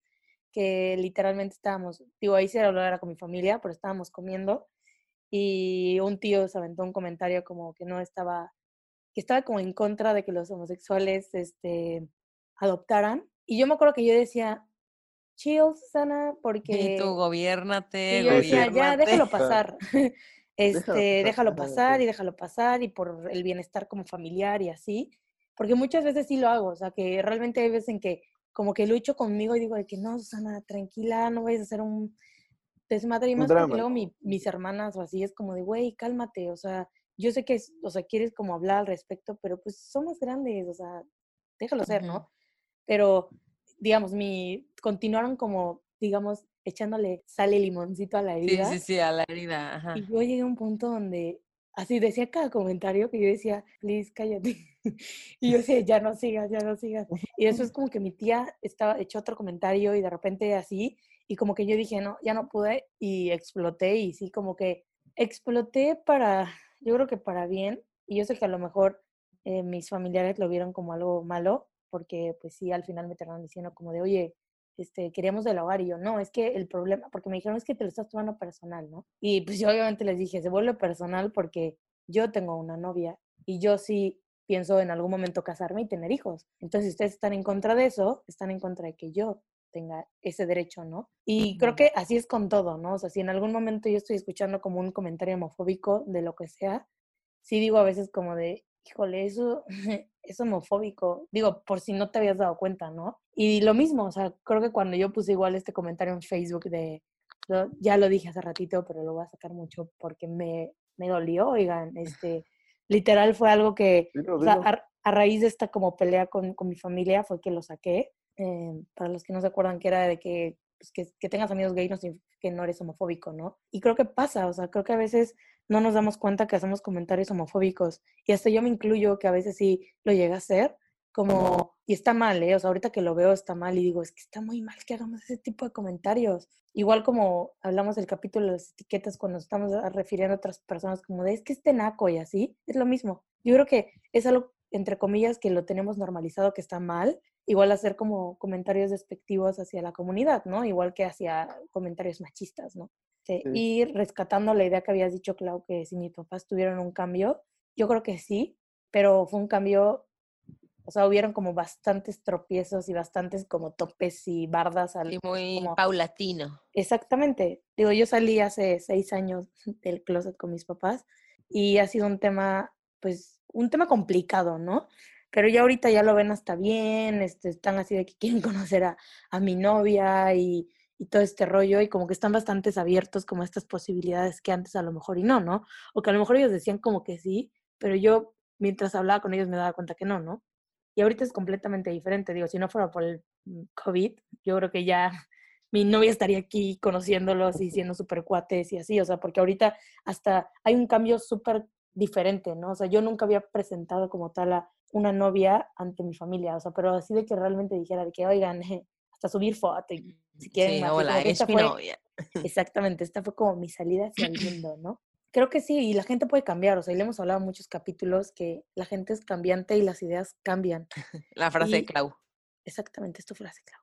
que literalmente estábamos, digo, ahí sí era con mi familia, pero estábamos comiendo y un tío se aventó un comentario como que no estaba, que estaba como en contra de que los homosexuales este, adoptaran. Y yo me acuerdo que yo decía, chill, Susana, porque... Y tú, gobiernate, Y yo decía, ya, gobiérnate". déjalo pasar. Este, déjalo pasar y déjalo pasar y por el bienestar como familiar y así. Porque muchas veces sí lo hago, o sea, que realmente hay veces en que como que lucho conmigo y digo de que no, Susana, tranquila, no vayas a hacer un desmadre y más porque luego mi- mis hermanas o así es como de, güey, cálmate, o sea, yo sé que, es, o sea, quieres como hablar al respecto, pero pues somos grandes, o sea, déjalo ser. ¿no? Pero, digamos, mi, continuaron como, digamos, echándole sal y limoncito a la Sí, herida. sí, sí, a la herida, ajá. Y yo llegué a un punto donde así decía cada comentario que yo decía, please, cállate. y yo decía, ya no sigas, ya no sigas. Y después como que mi tía estaba echó otro comentario y de repente así, y como que yo dije, no, ya no pude y exploté y sí, como que exploté para, yo creo que para bien. Y yo sé que a lo mejor eh, mis familiares lo vieron como algo malo, porque pues sí, al final me terminaron diciendo como de, oye, este, queríamos del hogar y yo, no, es que el problema, porque me dijeron, es que te lo estás tomando personal, ¿no? Y pues yo obviamente les dije, se vuelve personal porque yo tengo una novia y yo sí pienso en algún momento casarme y tener hijos. Entonces, si ustedes están en contra de eso, están en contra de que yo tenga ese derecho, ¿no? Y creo que así es con todo, ¿no? O sea, si en algún momento yo estoy escuchando como un comentario homofóbico de lo que sea, sí digo a veces como de, híjole, eso es homofóbico. Digo, por si no te habías dado cuenta, ¿no? Y lo mismo, o sea, creo que cuando yo puse igual este comentario en Facebook de, lo- ya lo dije hace ratito, pero lo voy a sacar mucho porque me, me dolió, oigan, este, literal fue algo que, Dilo, o sea, dilo. a, a raíz de esta como pelea con, con mi familia fue que lo saqué. Eh, para los que no se acuerdan que era de que, pues, que, que tengas amigos gays no significa que no eres homofóbico, ¿no? Y creo que pasa, o sea, creo que a veces no nos damos cuenta que hacemos comentarios homofóbicos. Y hasta yo me incluyo que a veces sí lo llega a hacer, como, y está mal, ¿eh? O sea, ahorita que lo veo está mal y digo, es que está muy mal que hagamos ese tipo de comentarios. Igual como hablamos del capítulo de las etiquetas cuando estamos refiriendo a otras personas como de, es que este naco y así, es lo mismo. Yo creo que es algo, entre comillas, que lo tenemos normalizado que está mal, igual hacer como comentarios despectivos hacia la comunidad, ¿no? Igual que hacia comentarios machistas, ¿no? Sí, Sí. Y rescatando la idea que habías dicho, Clau, que si mis papás tuvieron un cambio, yo creo que sí, pero fue un cambio, o sea, hubieron como bastantes tropiezos y bastantes como topes y bardas al... Y muy como- paulatino. Exactamente. Digo, yo salí hace seis años del closet con mis papás y ha sido un tema, pues, un tema complicado, ¿no? Pero ya ahorita ya lo ven hasta bien, este, están así de que quieren conocer a, a mi novia y, y todo este rollo y como que están bastante abiertos como a estas posibilidades que antes a lo mejor y no, ¿no? O que a lo mejor ellos decían como que sí, pero yo mientras hablaba con ellos me daba cuenta que no, ¿no? Y ahorita es completamente diferente. Digo, si no fuera por el mm, COVID, yo creo que ya mi novia estaría aquí conociéndolos y siendo súper cuates y así, o sea, porque ahorita hasta hay un cambio súper diferente, ¿no? O sea, yo nunca había presentado como tal a una novia ante mi familia, o sea, pero así de que realmente dijera de que, oigan, hasta subir foto y si quieren, Sí, hola, es esta mi fue- novia. Exactamente, esta fue como mi salida hacia el mundo, ¿no? Creo que sí, y la gente puede cambiar, o sea, y le hemos hablado en muchos capítulos que la gente es cambiante y las ideas cambian. La frase de Clau. Exactamente, es tu frase, Clau.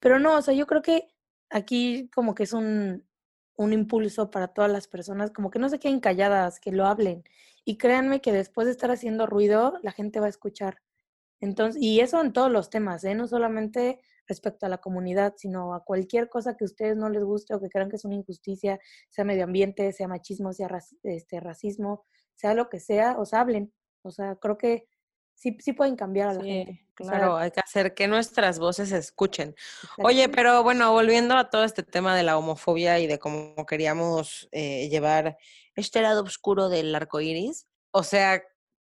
Pero no, o sea, yo creo que aquí como que es un, un impulso para todas las personas, como que no se queden calladas, que lo hablen. Y créanme que después de estar haciendo ruido, la gente va a escuchar. Entonces, y eso en todos los temas, ¿eh? No solamente respecto a la comunidad, sino a cualquier cosa que a ustedes no les guste o que crean que es una injusticia, sea medio ambiente, sea machismo, sea este, racismo, sea lo que sea, os hablen. O sea, creo que sí, sí pueden cambiar a la Sí, gente. O sea, claro, hay que hacer que nuestras voces se escuchen. Oye, pero bueno, volviendo a todo este tema de la homofobia y de cómo queríamos eh, llevar este lado oscuro del arco iris, o sea,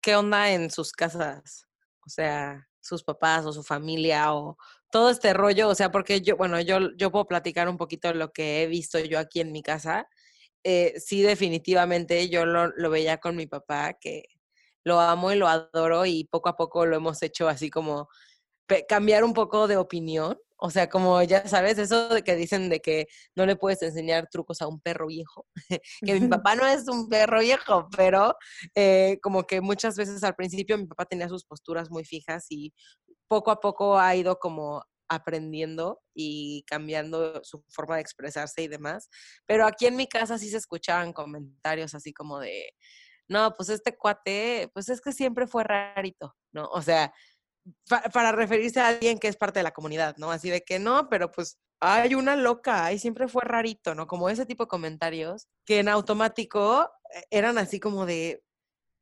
¿qué onda en sus casas? O sea, sus papás o su familia o todo este rollo, o sea, porque yo, bueno, yo, yo puedo platicar un poquito lo que he visto yo aquí en mi casa. Eh, sí, definitivamente yo lo, lo veía con mi papá, que lo amo y lo adoro y poco a poco lo hemos hecho así como cambiar un poco de opinión. O sea, como ya sabes, eso de que dicen de que no le puedes enseñar trucos a un perro viejo, que mi papá no es un perro viejo, pero eh, como que muchas veces al principio mi papá tenía sus posturas muy fijas y poco a poco ha ido como aprendiendo y cambiando su forma de expresarse y demás. Pero aquí en mi casa sí se escuchaban comentarios así como de, no, pues este cuate, pues es que siempre fue rarito, ¿no? O sea, pa- para referirse a alguien que es parte de la comunidad, ¿no? Así de que no, pero pues hay una loca, y siempre fue rarito, ¿no? Como ese tipo de comentarios que en automático eh, eran así como de,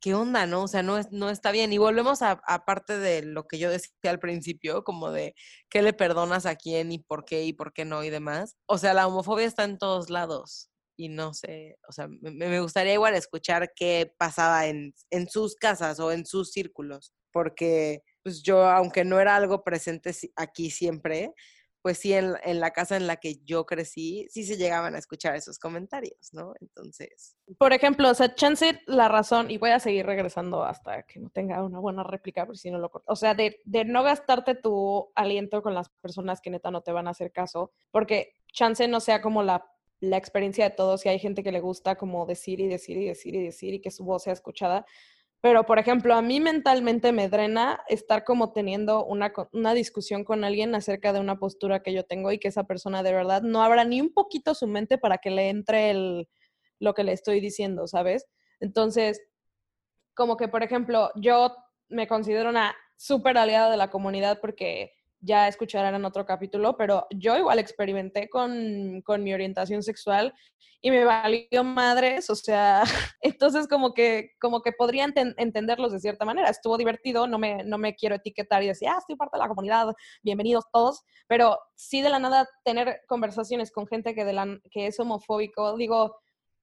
¿qué onda, no? O sea, no, es, no está bien. Y volvemos a, a parte de lo que yo decía al principio, como de qué le perdonas a quién y por qué y por qué no y demás. O sea, la homofobia está en todos lados. Y no sé, o sea, me, me gustaría igual escuchar qué pasaba en, en sus casas o en sus círculos, porque pues yo, aunque no era algo presente aquí siempre, pues sí, en, en la casa en la que yo crecí, sí se llegaban a escuchar esos comentarios, ¿no? Entonces, Por ejemplo, o sea, chance la razón, y voy a seguir regresando hasta que no tenga una buena réplica, por si no lo corto. O sea, de, de no gastarte tu aliento con las personas que neta no te van a hacer caso, porque chance no sea como la, la experiencia de todos, y hay gente que le gusta como decir y decir y decir y decir y que su voz sea escuchada. Pero, por ejemplo, a mí mentalmente me drena estar como teniendo una, una discusión con alguien acerca de una postura que yo tengo y que esa persona de verdad no abra ni un poquito su mente para que le entre el, lo que le estoy diciendo, ¿sabes? Entonces, como que, por ejemplo, yo me considero una súper aliada de la comunidad porque ya escucharán en otro capítulo, pero yo igual experimenté con, con mi orientación sexual y me valió madres, o sea, entonces como que, como que podría enten- entenderlos de cierta manera. Estuvo divertido, no me, no me quiero etiquetar y decir, ah, estoy parte de la comunidad, bienvenidos todos, pero sí de la nada tener conversaciones con gente que, de que es homofóbico, digo,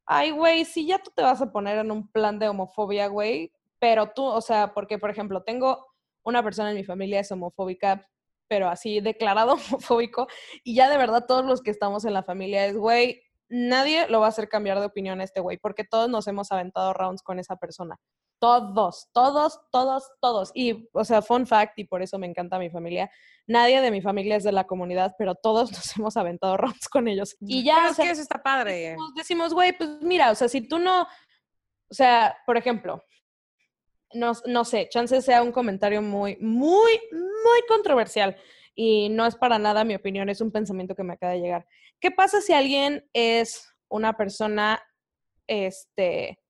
ay, güey, si ya tú te vas a poner en un plan de homofobia, güey, pero tú, o sea, porque, por ejemplo, tengo una persona en mi familia es homofóbica, pero así declarado homofóbico, y ya de verdad todos los que estamos en la familia es, güey, nadie lo va a hacer cambiar de opinión a este güey, porque todos nos hemos aventado rounds con esa persona. Todos, todos, todos, todos. Y, o sea, fun fact, y por eso me encanta mi familia, nadie de mi familia es de la comunidad, pero todos nos hemos aventado rounds con ellos. Y ya, pero o es sea, que eso está padre. decimos, güey, pues mira, o sea, si tú no, o sea, por ejemplo, no, no sé, chance sea un comentario muy, muy, muy controversial y no es para nada mi opinión, es un pensamiento que me acaba de llegar. ¿Qué pasa si alguien es una persona, este,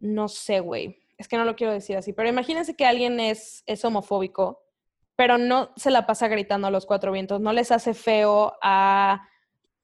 no sé, güey, es que no lo quiero decir así, pero imagínense que alguien es, es homofóbico, pero no se la pasa gritando a los cuatro vientos, no les hace feo a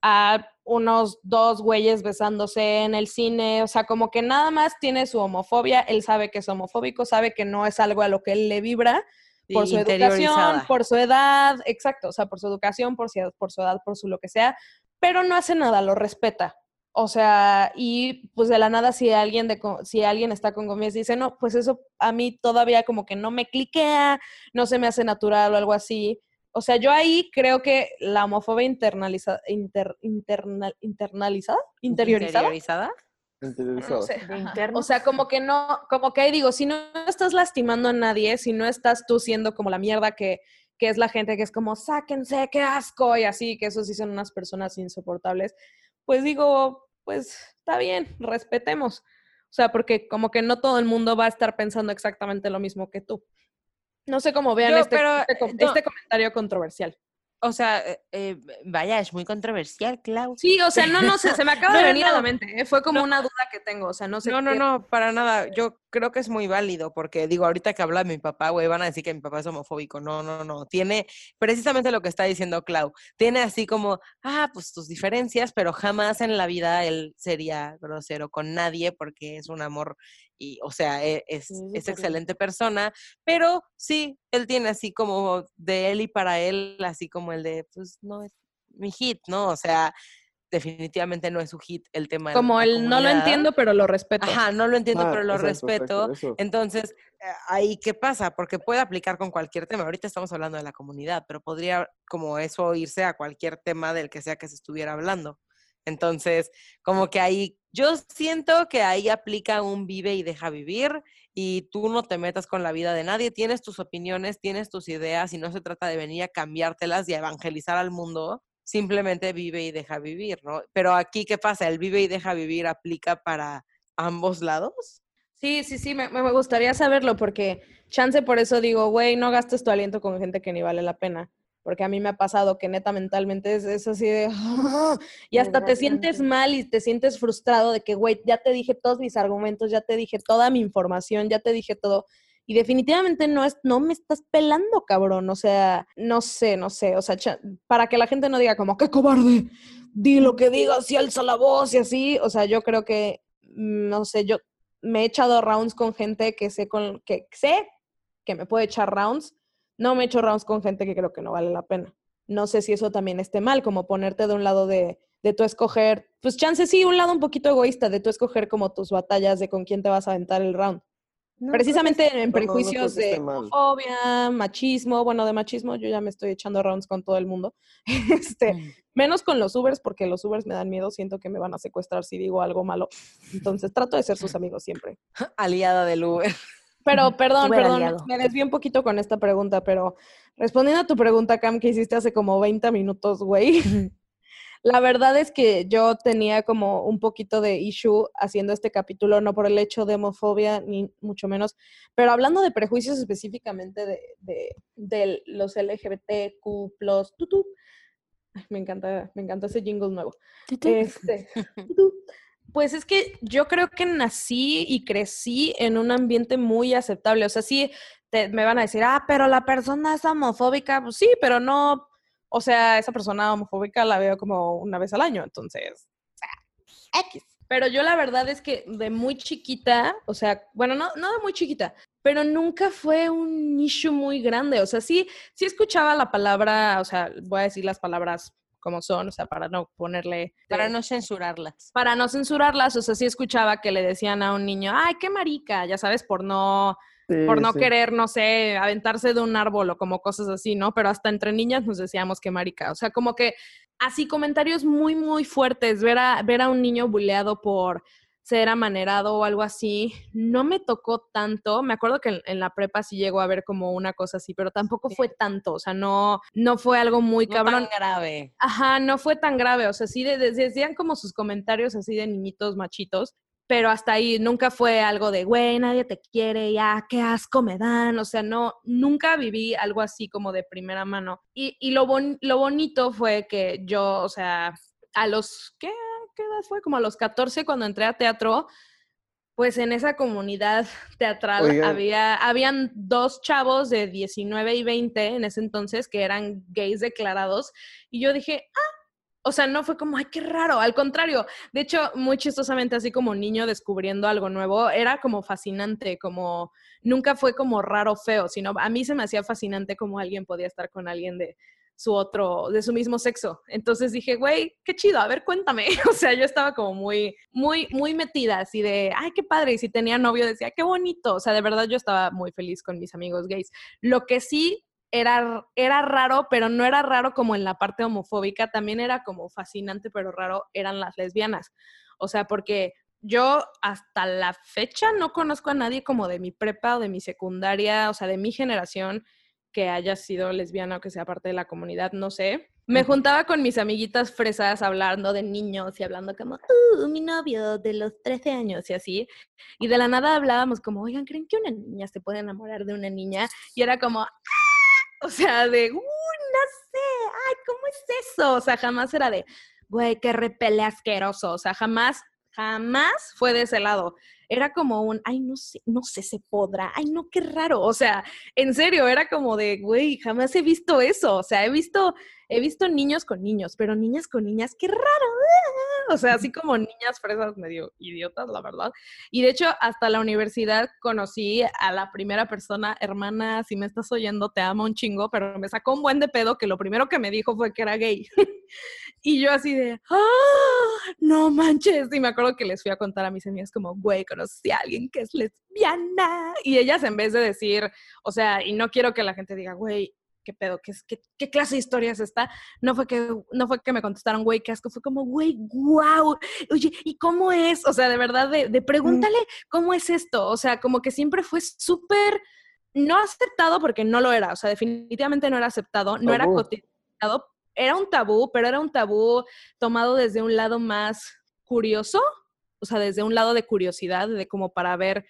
a unos dos güeyes besándose en el cine, o sea, como que nada más tiene su homofobia, él sabe que es homofóbico, sabe que no es algo a lo que él le vibra por su educación, por su edad, exacto, o sea, por su educación, por su, por su edad, por su lo que sea, pero no hace nada, lo respeta. O sea, y pues de la nada si alguien de si alguien está con Gómez dice, "No, pues eso a mí todavía como que no me cliquea, no se me hace natural o algo así." O sea, yo ahí creo que la homofobia internaliza, inter- internal- internalizada, interiorizada, ¿Interiorizada? No sé. O sea, como que no, como que ahí digo, si no estás lastimando a nadie, si no estás tú siendo como la mierda que, que es la gente que es como, sáquense, qué asco, y así, que eso sí son unas personas insoportables, pues digo, pues está bien, respetemos. O sea, porque como que no todo el mundo va a estar pensando exactamente lo mismo que tú. No sé cómo vean Yo, este, pero, este no. este comentario controversial. O sea, eh, eh, vaya, es muy controversial, Clau. Sí, o sea, no, no sé, se me acaba No, de no, venir a la no. mente, ¿eh? fue como No. una duda que tengo, o sea, no sé. No, no, no, para nada. Yo creo que es muy válido porque digo, ahorita que habla mi papá, güey, van a decir que mi papá es homofóbico. No, no, no. Tiene precisamente lo que está diciendo Clau. Tiene así como, ah, pues tus diferencias, pero jamás en la vida él sería grosero con nadie porque es un amor y, o sea, e- es, Sí, es excelente persona, pero sí, él tiene así como de él y para él, así como el de, pues no es mi hit, ¿no? O sea, definitivamente no es su hit el tema de Como la el no lo entiendo, pero lo respeto. Ajá, no lo entiendo, Ah, pero lo exacto, respeto. Entonces, eh, ahí qué pasa, porque puede aplicar con cualquier tema. Ahorita estamos hablando de la comunidad, pero podría como eso irse a cualquier tema del que sea que se estuviera hablando. Entonces, como que ahí, yo siento que ahí aplica un vive y deja vivir y tú no te metas con la vida de nadie, tienes tus opiniones, tienes tus ideas y no se trata de venir a cambiártelas y a evangelizar al mundo, simplemente vive y deja vivir, ¿no? Pero aquí, ¿qué pasa? El vive y deja vivir aplica para ambos lados. Sí, sí, sí, me, me gustaría saberlo porque chance por eso digo, güey, no gastes tu aliento con gente que ni vale la pena. Porque a mí me ha pasado que neta mentalmente es, es así de... y hasta te sientes mal y te sientes frustrado de que, güey, ya te dije todos mis argumentos, ya te dije toda mi información, ya te dije todo. Y definitivamente no, es, no me estás pelando, cabrón. O sea, no sé, no sé. O sea, para que la gente no diga como, qué cobarde, di lo que digas y alza la voz y así. O sea, yo creo que, mm, no sé, yo me he echado rounds con gente que sé, con, que sé que me puede echar rounds. No me he hecho rounds con gente que creo que no vale la pena. No sé si eso también esté mal, como ponerte de un lado de, de tu escoger, pues chance sí, un lado un poquito egoísta, de tu escoger como tus batallas de con quién te vas a aventar el round. No, Precisamente en no, no, no creo prejuicios de homofobia, machismo, bueno, de machismo yo ya me estoy echando rounds con todo el mundo. Este, menos con los Ubers, porque los Ubers me dan miedo, siento que me van a secuestrar si digo algo malo. Entonces trato de ser sus amigos siempre. Aliada del Uber. Pero perdón, Uber perdón, aliado. me desvié un poquito con esta pregunta, pero respondiendo a tu pregunta, Cam, que hiciste hace como 20 minutos, güey. La verdad es que yo tenía como un poquito de issue haciendo este capítulo, no por el hecho de homofobia, ni mucho menos, pero hablando de prejuicios específicamente de, de, de los LGBTQ+, tutú. Ay, me encanta, me encanta ese jingle nuevo. Este, tutú. pues es que yo creo que nací y crecí en un ambiente muy aceptable. O sea, sí, te- me van a decir, ah, pero la persona es homofóbica. Pues sí, pero no, o sea, esa persona homofóbica la veo como una vez al año, entonces, o sea, X. Pero yo la verdad es que de muy chiquita, o sea, bueno, no, no de muy chiquita, pero nunca fue un issue muy grande. O sea, sí, sí escuchaba la palabra, o sea, voy a decir las palabras como son, o sea, para no ponerle... Para no censurarlas. para no censurarlas, o sea, sí escuchaba que le decían a un niño, ay, qué marica, ya sabes, por no, Sí, por no sí. querer, no sé, aventarse de un árbol o como cosas así, ¿no? Pero hasta entre niñas nos decíamos que marica, o sea, como que así comentarios muy, muy fuertes, ver a, ver a un niño buleado por ser amanerado o algo así, no me tocó tanto. Me acuerdo que en, en la prepa sí llegó a ver como una cosa así, pero tampoco Sí. fue tanto, o sea, no, no fue algo muy No cabrón. tan grave. Ajá, no fue tan grave, o sea, sí de- de- decían como sus comentarios así de niñitos machitos, pero hasta ahí nunca fue algo de, güey, nadie te quiere, ya, qué asco me dan, o sea, no, nunca viví algo así como de primera mano. Y, y lo, bon- lo bonito fue que yo, o sea, a los, ¿qué, qué edad fue? Como a los 14 cuando entré a teatro, pues en esa comunidad teatral había, habían dos chavos de 19 y 20 en ese entonces que eran gays declarados y yo dije, ah, o sea, no fue como, ay, qué raro, al contrario, de hecho, muy chistosamente, así como niño descubriendo algo nuevo, era como fascinante, como nunca fue como raro, feo, sino a mí se me hacía fascinante como alguien podía estar con alguien de su otro, de su mismo sexo. Entonces dije, güey, qué chido, a ver, cuéntame. O sea, yo estaba como muy, muy, muy metida, así de, ay, qué padre. Y si tenía novio, decía, qué bonito. O sea, de verdad yo estaba muy feliz con mis amigos gays. Lo que sí era, era raro, pero no era raro como en la parte homofóbica, también era como fascinante, pero raro, eran las lesbianas. O sea, porque yo hasta la fecha no conozco a nadie como de mi prepa o de mi secundaria, o sea, de mi generación que haya sido lesbiana o que sea parte de la comunidad, no sé. Me juntaba con mis amiguitas fresas hablando de niños y hablando como, uh, mi novio de los 13 años y así. Y de la nada hablábamos como, oigan, ¿creen que una niña se puede enamorar de una niña? Y era como, "Ah", o sea, de, no sé, ay, ¿cómo es eso? O sea, jamás era de, güey, qué repele asqueroso. O sea, jamás, Jamás fue de ese lado. Era como un, ay, no sé, no sé, se podrá, ay, no, qué raro. O sea, en serio, era como de, güey, jamás he visto eso. O sea, he visto, he visto niños con niños, pero niñas con niñas, qué raro. O sea, así como niñas fresas medio idiotas, la verdad. Y de hecho, hasta la universidad conocí a la primera persona, hermana, si me estás oyendo, te amo un chingo, pero me sacó un buen de pedo que lo primero que me dijo fue que era gay. y yo así de, ¡ah! No manches. Y me acuerdo que les fui a contar a mis amigas como, güey, conocí a alguien que es lesbiana. Y ellas en vez de decir, o sea, y no quiero que la gente diga, güey, ¿qué pedo? ¿Qué, qué, qué clase de historia es esta? No fue que, no fue que me contestaron, güey, qué asco. Fue como, güey, wow. Oye, ¿y cómo es? O sea, de verdad, de, de pregúntale cómo es esto. O sea, como que siempre fue súper no aceptado porque no lo era. O sea, definitivamente no era aceptado, no era cotizado. Era un tabú, pero era un tabú tomado desde un lado más curioso, o sea, desde un lado de curiosidad, de como para ver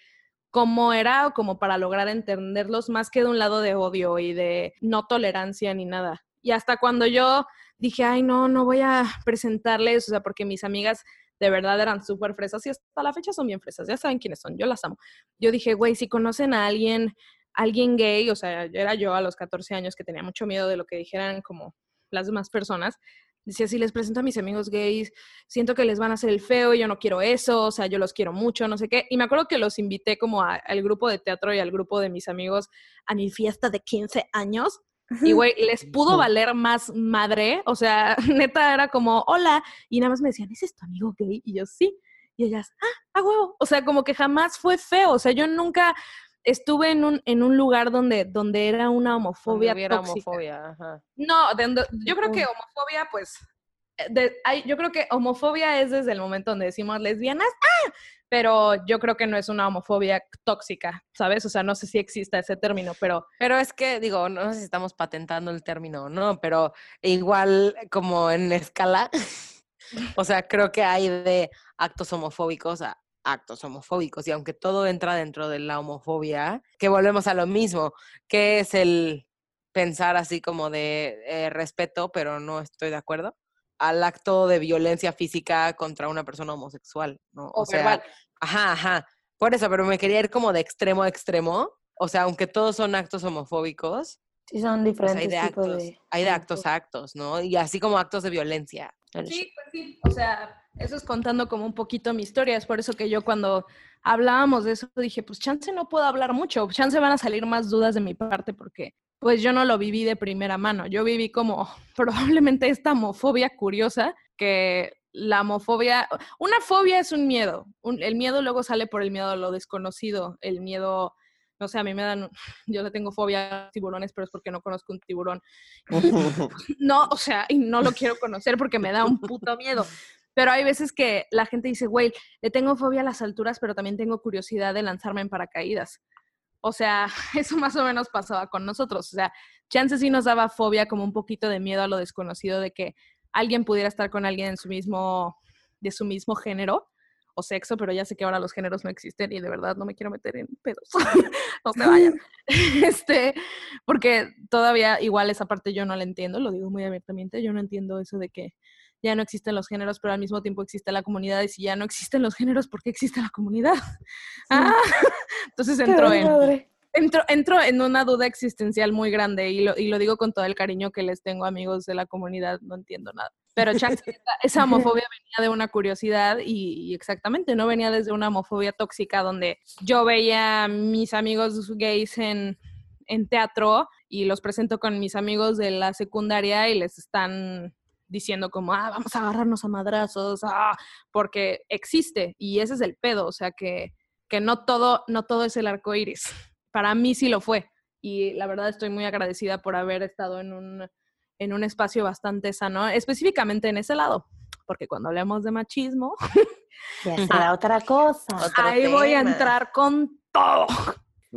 cómo era o como para lograr entenderlos, más que de un lado de odio y de no tolerancia ni nada. Y hasta cuando yo dije, ay, no, no voy a presentarles, o sea, porque mis amigas de verdad eran súper fresas y hasta la fecha son bien fresas, ya saben quiénes son, yo las amo. Yo dije, güey, si conocen a alguien, alguien gay, o sea, era yo a los 14 años que tenía mucho miedo de lo que dijeran como las demás personas, decía, si les presento a mis amigos gays, siento que les van a hacer el feo, yo no quiero eso, o sea, yo los quiero mucho, no sé qué. Y me acuerdo que los invité como a- al grupo de teatro y al grupo de mis amigos a mi fiesta de 15 años. Y, güey, les pudo valer más madre. O sea, neta era como, hola. Y nada más me decían, ¿ese es tu amigo gay? Y yo, sí. Y ellas, ah, a huevo. O sea, como que jamás fue feo. O sea, yo nunca estuve en un, en un lugar donde, donde era una homofobia tóxica. homofobia. Ajá. No, de yo creo que homofobia, pues, eh, de- hay- yo creo que homofobia es desde el momento donde decimos lesbianas, ¡ah! Pero yo creo que no es una homofobia tóxica, ¿sabes? O sea, no sé si exista ese término, pero Pero es que, digo, no sé si estamos patentando el término o no, pero igual como en escala, o sea, creo que hay de actos homofóbicos a actos homofóbicos y aunque todo entra dentro de la homofobia, que volvemos a lo mismo, que es el pensar así como de eh, respeto, pero no estoy de acuerdo, al acto de violencia física contra una persona homosexual, ¿no? o verbal. Ajá, ajá. Por eso, pero me quería ir como de extremo a extremo. O sea, aunque todos son actos homofóbicos, Sí, son pues diferentes hay de tipos actos, de... hay de actos a actos, ¿no? Y así como actos de violencia. Sí, pues sí, o sea, eso es contando como un poquito mi historia, es por eso que yo cuando hablábamos de eso dije, pues chance no puedo hablar mucho, chance van a salir más dudas de mi parte porque pues yo no lo viví de primera mano, yo viví como probablemente esta homofobia curiosa que la homofobia, una fobia es un miedo, un- el miedo luego sale por el miedo a lo desconocido, el miedo, no sé, a mí me dan, yo le tengo fobia a tiburones, pero es porque no conozco un tiburón. No, o sea, y no lo quiero conocer porque me da un puto miedo. Pero hay veces que la gente dice, güey, le tengo fobia a las alturas, pero también tengo curiosidad de lanzarme en paracaídas. O sea, eso más o menos pasaba con nosotros. O sea, chance sí nos daba fobia como un poquito de miedo a lo desconocido de que alguien pudiera estar con alguien en su mismo, de su mismo género o sexo, pero ya sé que ahora los géneros no existen y de verdad no me quiero meter en pedos. no se vayan. este, porque todavía igual esa parte yo no la entiendo, lo digo muy abiertamente, yo no entiendo eso de que ya no existen los géneros, pero al mismo tiempo existe la comunidad y si ya no existen los géneros, ¿por qué existe la comunidad? Ah, entonces entró en, entro, entro en una duda existencial muy grande y lo, y lo digo con todo el cariño que les tengo amigos de la comunidad, no entiendo nada. Pero chance, esa, esa homofobia venía de una curiosidad y, y exactamente, no venía desde una homofobia tóxica donde yo veía a mis amigos gays en, en teatro y los presento con mis amigos de la secundaria y les están diciendo como, ah, vamos a agarrarnos a madrazos, ah, porque existe y ese es el pedo, o sea que, que no, todo, no todo es el arco iris. Para mí sí lo fue y la verdad estoy muy agradecida por haber estado en un, en un espacio bastante sano, específicamente en ese lado, porque cuando hablemos de machismo, Ya será otra cosa. Otro ahí voy a entrar con todo.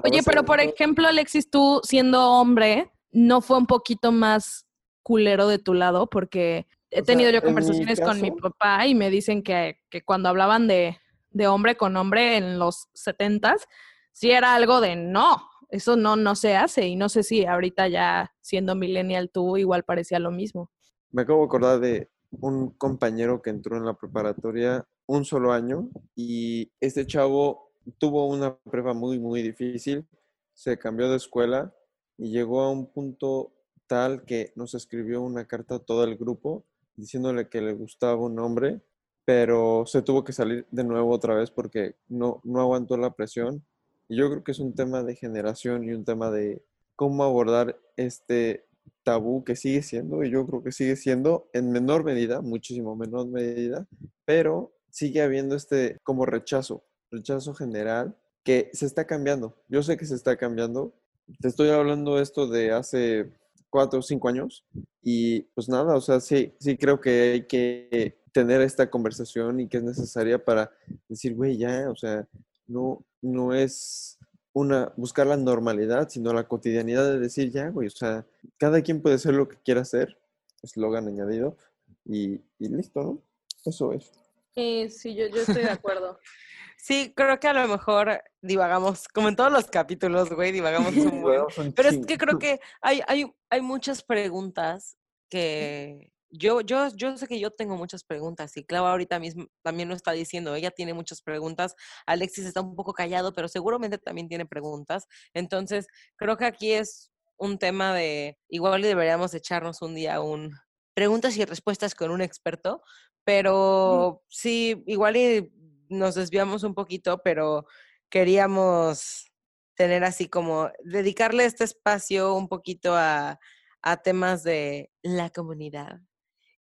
Oye, pero por ejemplo, Alexis, tú siendo hombre, ¿no fue un poquito más culero de tu lado? Porque he O sea, tenido yo mi conversaciones con mi papá y me dicen que, que cuando hablaban de, de hombre con hombre en los setentas, sí era algo de no, eso no, no se hace. Y no sé si ahorita ya siendo millennial tú igual parecía lo mismo. Me acabo de acordar de un compañero que entró en la preparatoria un solo año y este chavo tuvo una prueba muy, muy difícil, se cambió de escuela y llegó a un punto tal que nos escribió una carta a todo el grupo diciéndole que le gustaba un hombre, pero se tuvo que salir de nuevo otra vez porque no, no aguantó la presión. Y yo creo que es un tema de generación y un tema de cómo abordar este tabú que sigue siendo, y yo creo que sigue siendo en menor medida, muchísimo menor medida, pero sigue habiendo este como rechazo, rechazo general que se está cambiando. Yo sé que se está cambiando. Te estoy hablando esto de hace cuatro o cinco años y pues nada, o sea, sí, sí creo que hay que tener esta conversación y que es necesaria para decir, güey, ya, o sea, no, no es una, buscar la normalidad, sino la cotidianidad de decir, ya, güey, o sea, cada quien puede hacer lo que quiera hacer, eslogan añadido, y, y listo, ¿no? Eso es. Sí, sí, yo, yo estoy de acuerdo. Sí, creo que a lo mejor divagamos, como en todos los capítulos, güey, divagamos un buen. Pero es que creo que hay, hay, hay muchas preguntas que yo, yo, yo sé que yo tengo muchas preguntas y Clau ahorita mismo también lo está diciendo, ella tiene muchas preguntas, Alexis está un poco callado, pero seguramente también tiene preguntas. Entonces, creo que aquí es un tema de, igual deberíamos echarnos un día un preguntas y respuestas con un experto, pero sí, igual y nos desviamos un poquito, pero queríamos tener así como dedicarle este espacio un poquito a, a temas de la comunidad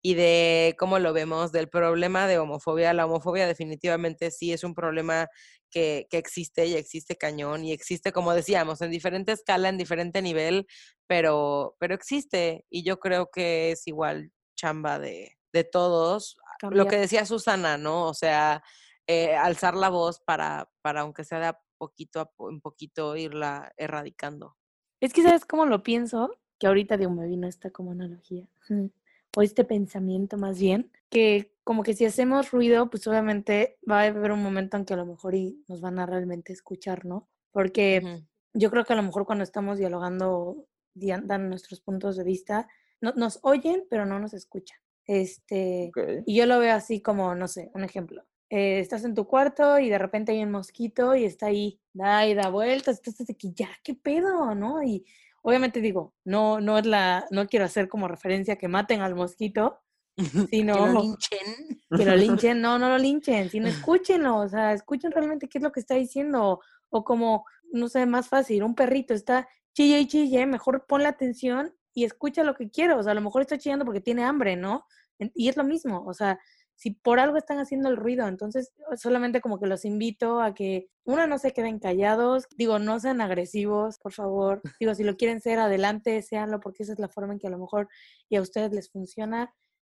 y de cómo lo vemos, del problema de homofobia. La homofobia definitivamente sí es un problema que, que existe y existe cañón y existe, como decíamos, en diferente escala, en diferente nivel, pero, pero existe y yo creo que es igual chamba de, de todos. Lo que decía Susana, ¿no? O sea, eh, alzar la voz para, para, aunque sea de a poquito a po- en poquito, irla erradicando. Es que, ¿sabes cómo lo pienso? Que ahorita, digo, me vino esta como analogía, o este pensamiento más bien, que como que si hacemos ruido, pues obviamente va a haber un momento en que a lo mejor y nos van a realmente escuchar, ¿no? Porque yo creo que a lo mejor cuando estamos dialogando, dan nuestros puntos de vista, no- nos oyen, pero no nos escuchan. Este, y yo lo veo así como, no sé, un ejemplo. Eh, estás en tu cuarto y de repente hay un mosquito y está ahí, da y da vueltas, entonces que ya, ¿qué pedo? ¿No? Y obviamente digo, no, no es la, no quiero hacer como referencia que maten al mosquito, Que lo sino linchen. que lo linchen, no, no lo linchen, sino escúchenlo, o sea, escuchen realmente qué es lo que está diciendo, o como, no sé, más fácil, un perrito está chille y chille, mejor ponle atención y escucha lo que quiero, o sea, a lo mejor está chillando porque tiene hambre, ¿no? Y es lo mismo, o sea, si por algo están haciendo el ruido, entonces solamente como que los invito a que, uno, no se queden callados, digo, no sean agresivos, por favor, digo, si lo quieren ser, adelante, séanlo, porque esa es la forma en que a lo mejor y a ustedes les funciona.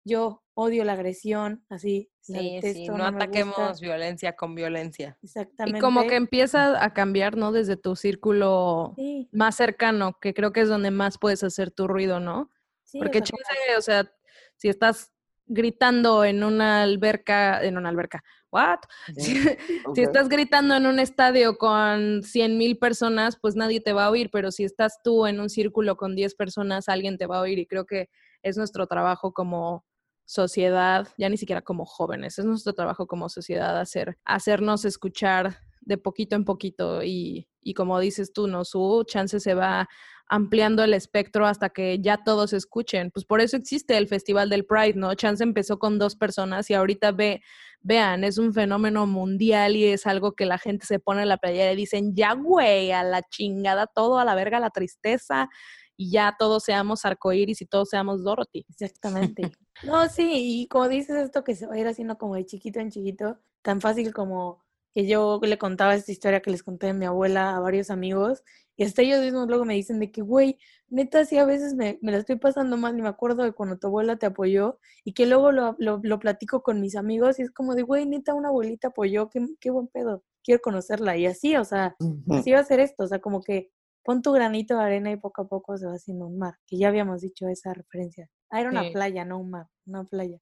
Yo odio la agresión, así, Sí, sí, no ataquemos violencia con violencia. Exactamente. Y como que empieza a cambiar, ¿no? Desde tu círculo Sí, más cercano, que creo que es donde más puedes hacer tu ruido, ¿no? sí, o Porque sea, como- chance, o sea, si estás gritando en una alberca, en una alberca, ¿what? Si, estás gritando en un estadio con 100 mil personas, pues nadie te va a oír, pero si estás tú en un círculo con 10 personas, alguien te va a oír y creo que es nuestro trabajo como sociedad, ya ni siquiera como jóvenes, es nuestro trabajo como sociedad hacer, hacernos escuchar de poquito en poquito y, y como dices tú, ¿no? Su chance se va ampliando el espectro hasta que ya todos escuchen. Pues por eso existe el Festival del Pride, ¿no? Chance empezó con dos personas y ahorita ve, vean, es un fenómeno mundial y es algo que la gente se pone en la playera y dicen, ya güey, a la chingada todo, a la verga la tristeza y ya todos seamos arcoíris y todos seamos Dorothy. Exactamente. No, sí, y como dices esto que se va a ir haciendo como de chiquito en chiquito, tan fácil como que yo le contaba esta historia que les conté de mi abuela a varios amigos, y hasta ellos mismos luego me dicen de que, güey, neta, sí, a veces me, me la estoy pasando mal y me acuerdo de cuando tu abuela te apoyó, y que luego lo, lo, lo platico con mis amigos, y es como de, güey, neta, una abuelita apoyó, qué, qué buen pedo, quiero conocerla, y así, o sea, así va a ser esto, o sea, como que pon tu granito de arena y poco a poco se va haciendo un mar, que ya habíamos dicho esa referencia. Ah, era una Sí. playa, no un mar, una playa.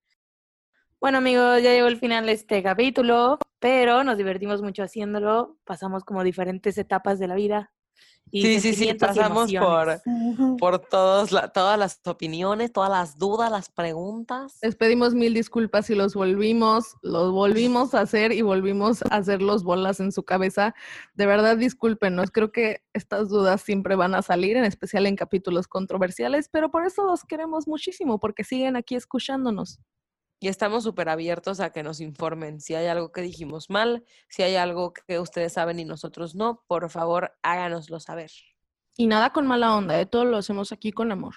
Bueno, amigos, ya llegó el final de este capítulo, pero nos divertimos mucho haciéndolo, pasamos como diferentes etapas de la vida y Sí, sí, sí, pasamos por, por todos la- todas las opiniones, todas las dudas, las preguntas. Les pedimos mil disculpas y los volvimos, los volvimos a hacer y volvimos a hacer los bolas en su cabeza. De verdad, discúlpenos. Creo que estas dudas siempre van a salir, en especial en capítulos controversiales, pero por eso los queremos muchísimo, porque siguen aquí escuchándonos. Y estamos súper abiertos a que nos informen si hay algo que dijimos mal, si hay algo que ustedes saben y nosotros no, por favor háganoslo saber. Y nada con mala onda, ¿eh? todo lo hacemos aquí con amor.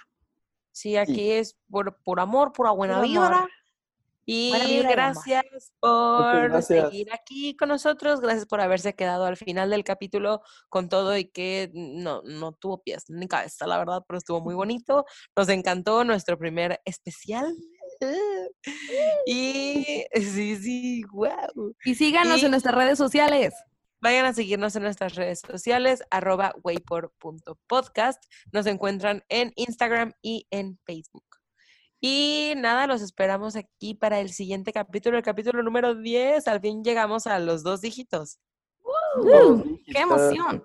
Sí, aquí es por, por amor, pura buena amor. vibra. Y Buena vibra y amor. gracias por gracias. seguir aquí con nosotros, gracias por haberse quedado al final del capítulo con todo y que no, no tuvo pies ni cabeza, la verdad, pero estuvo muy bonito. Nos encantó nuestro primer especial. Y sí, sí, wow. Y síganos Y- en nuestras redes sociales. Vayan a seguirnos en nuestras redes sociales, arroba waypor.podcast. Nos encuentran en Instagram y en Facebook. Y nada, los esperamos aquí para el siguiente capítulo, el capítulo número 10. Al fin llegamos a los dos dígitos. ¡Uh! ¡Qué emoción!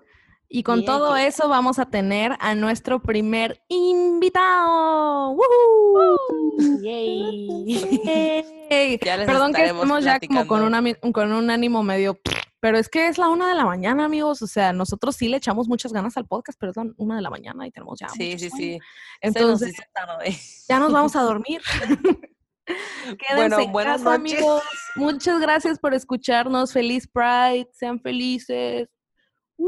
Y con Bien, todo eso vamos a tener a nuestro primer invitado. ¡Woohoo! Yay. Ey, Ya les Perdón que estemos ya como con, con un ánimo medio... Pero es que es la una de la mañana, amigos. O sea, nosotros sí le echamos muchas ganas al podcast, pero es la una de la mañana y tenemos ya Sí, sí, sueño. sí. Nos Entonces, ya nos vamos a dormir. Quédense Bueno, en buenas casa, noches. amigos. Muchas gracias por escucharnos. Feliz Pride. Sean felices.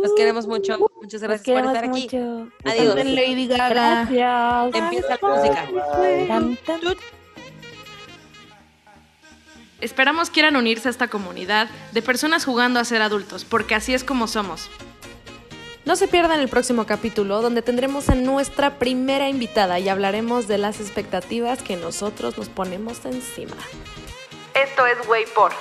Los queremos mucho. Muchas Los gracias por estar aquí. mucho. Adiós. Canten Lady Gaga. Gracias. Empieza la música. Tan, tan. Esperamos quieran unirse a esta comunidad de personas jugando a ser adultos, porque así es como somos. No se pierdan el próximo capítulo donde tendremos a nuestra primera invitada y hablaremos de las expectativas que nosotros nos ponemos encima. Esto es Way por.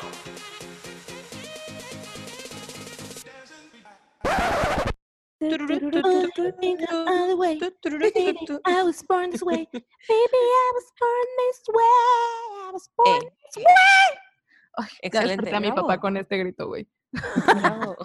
I was born this way. Baby, I was born this way. I was born Eh, Ay, ya Excelente, desperté a mi papá con este grito, güey. bravo.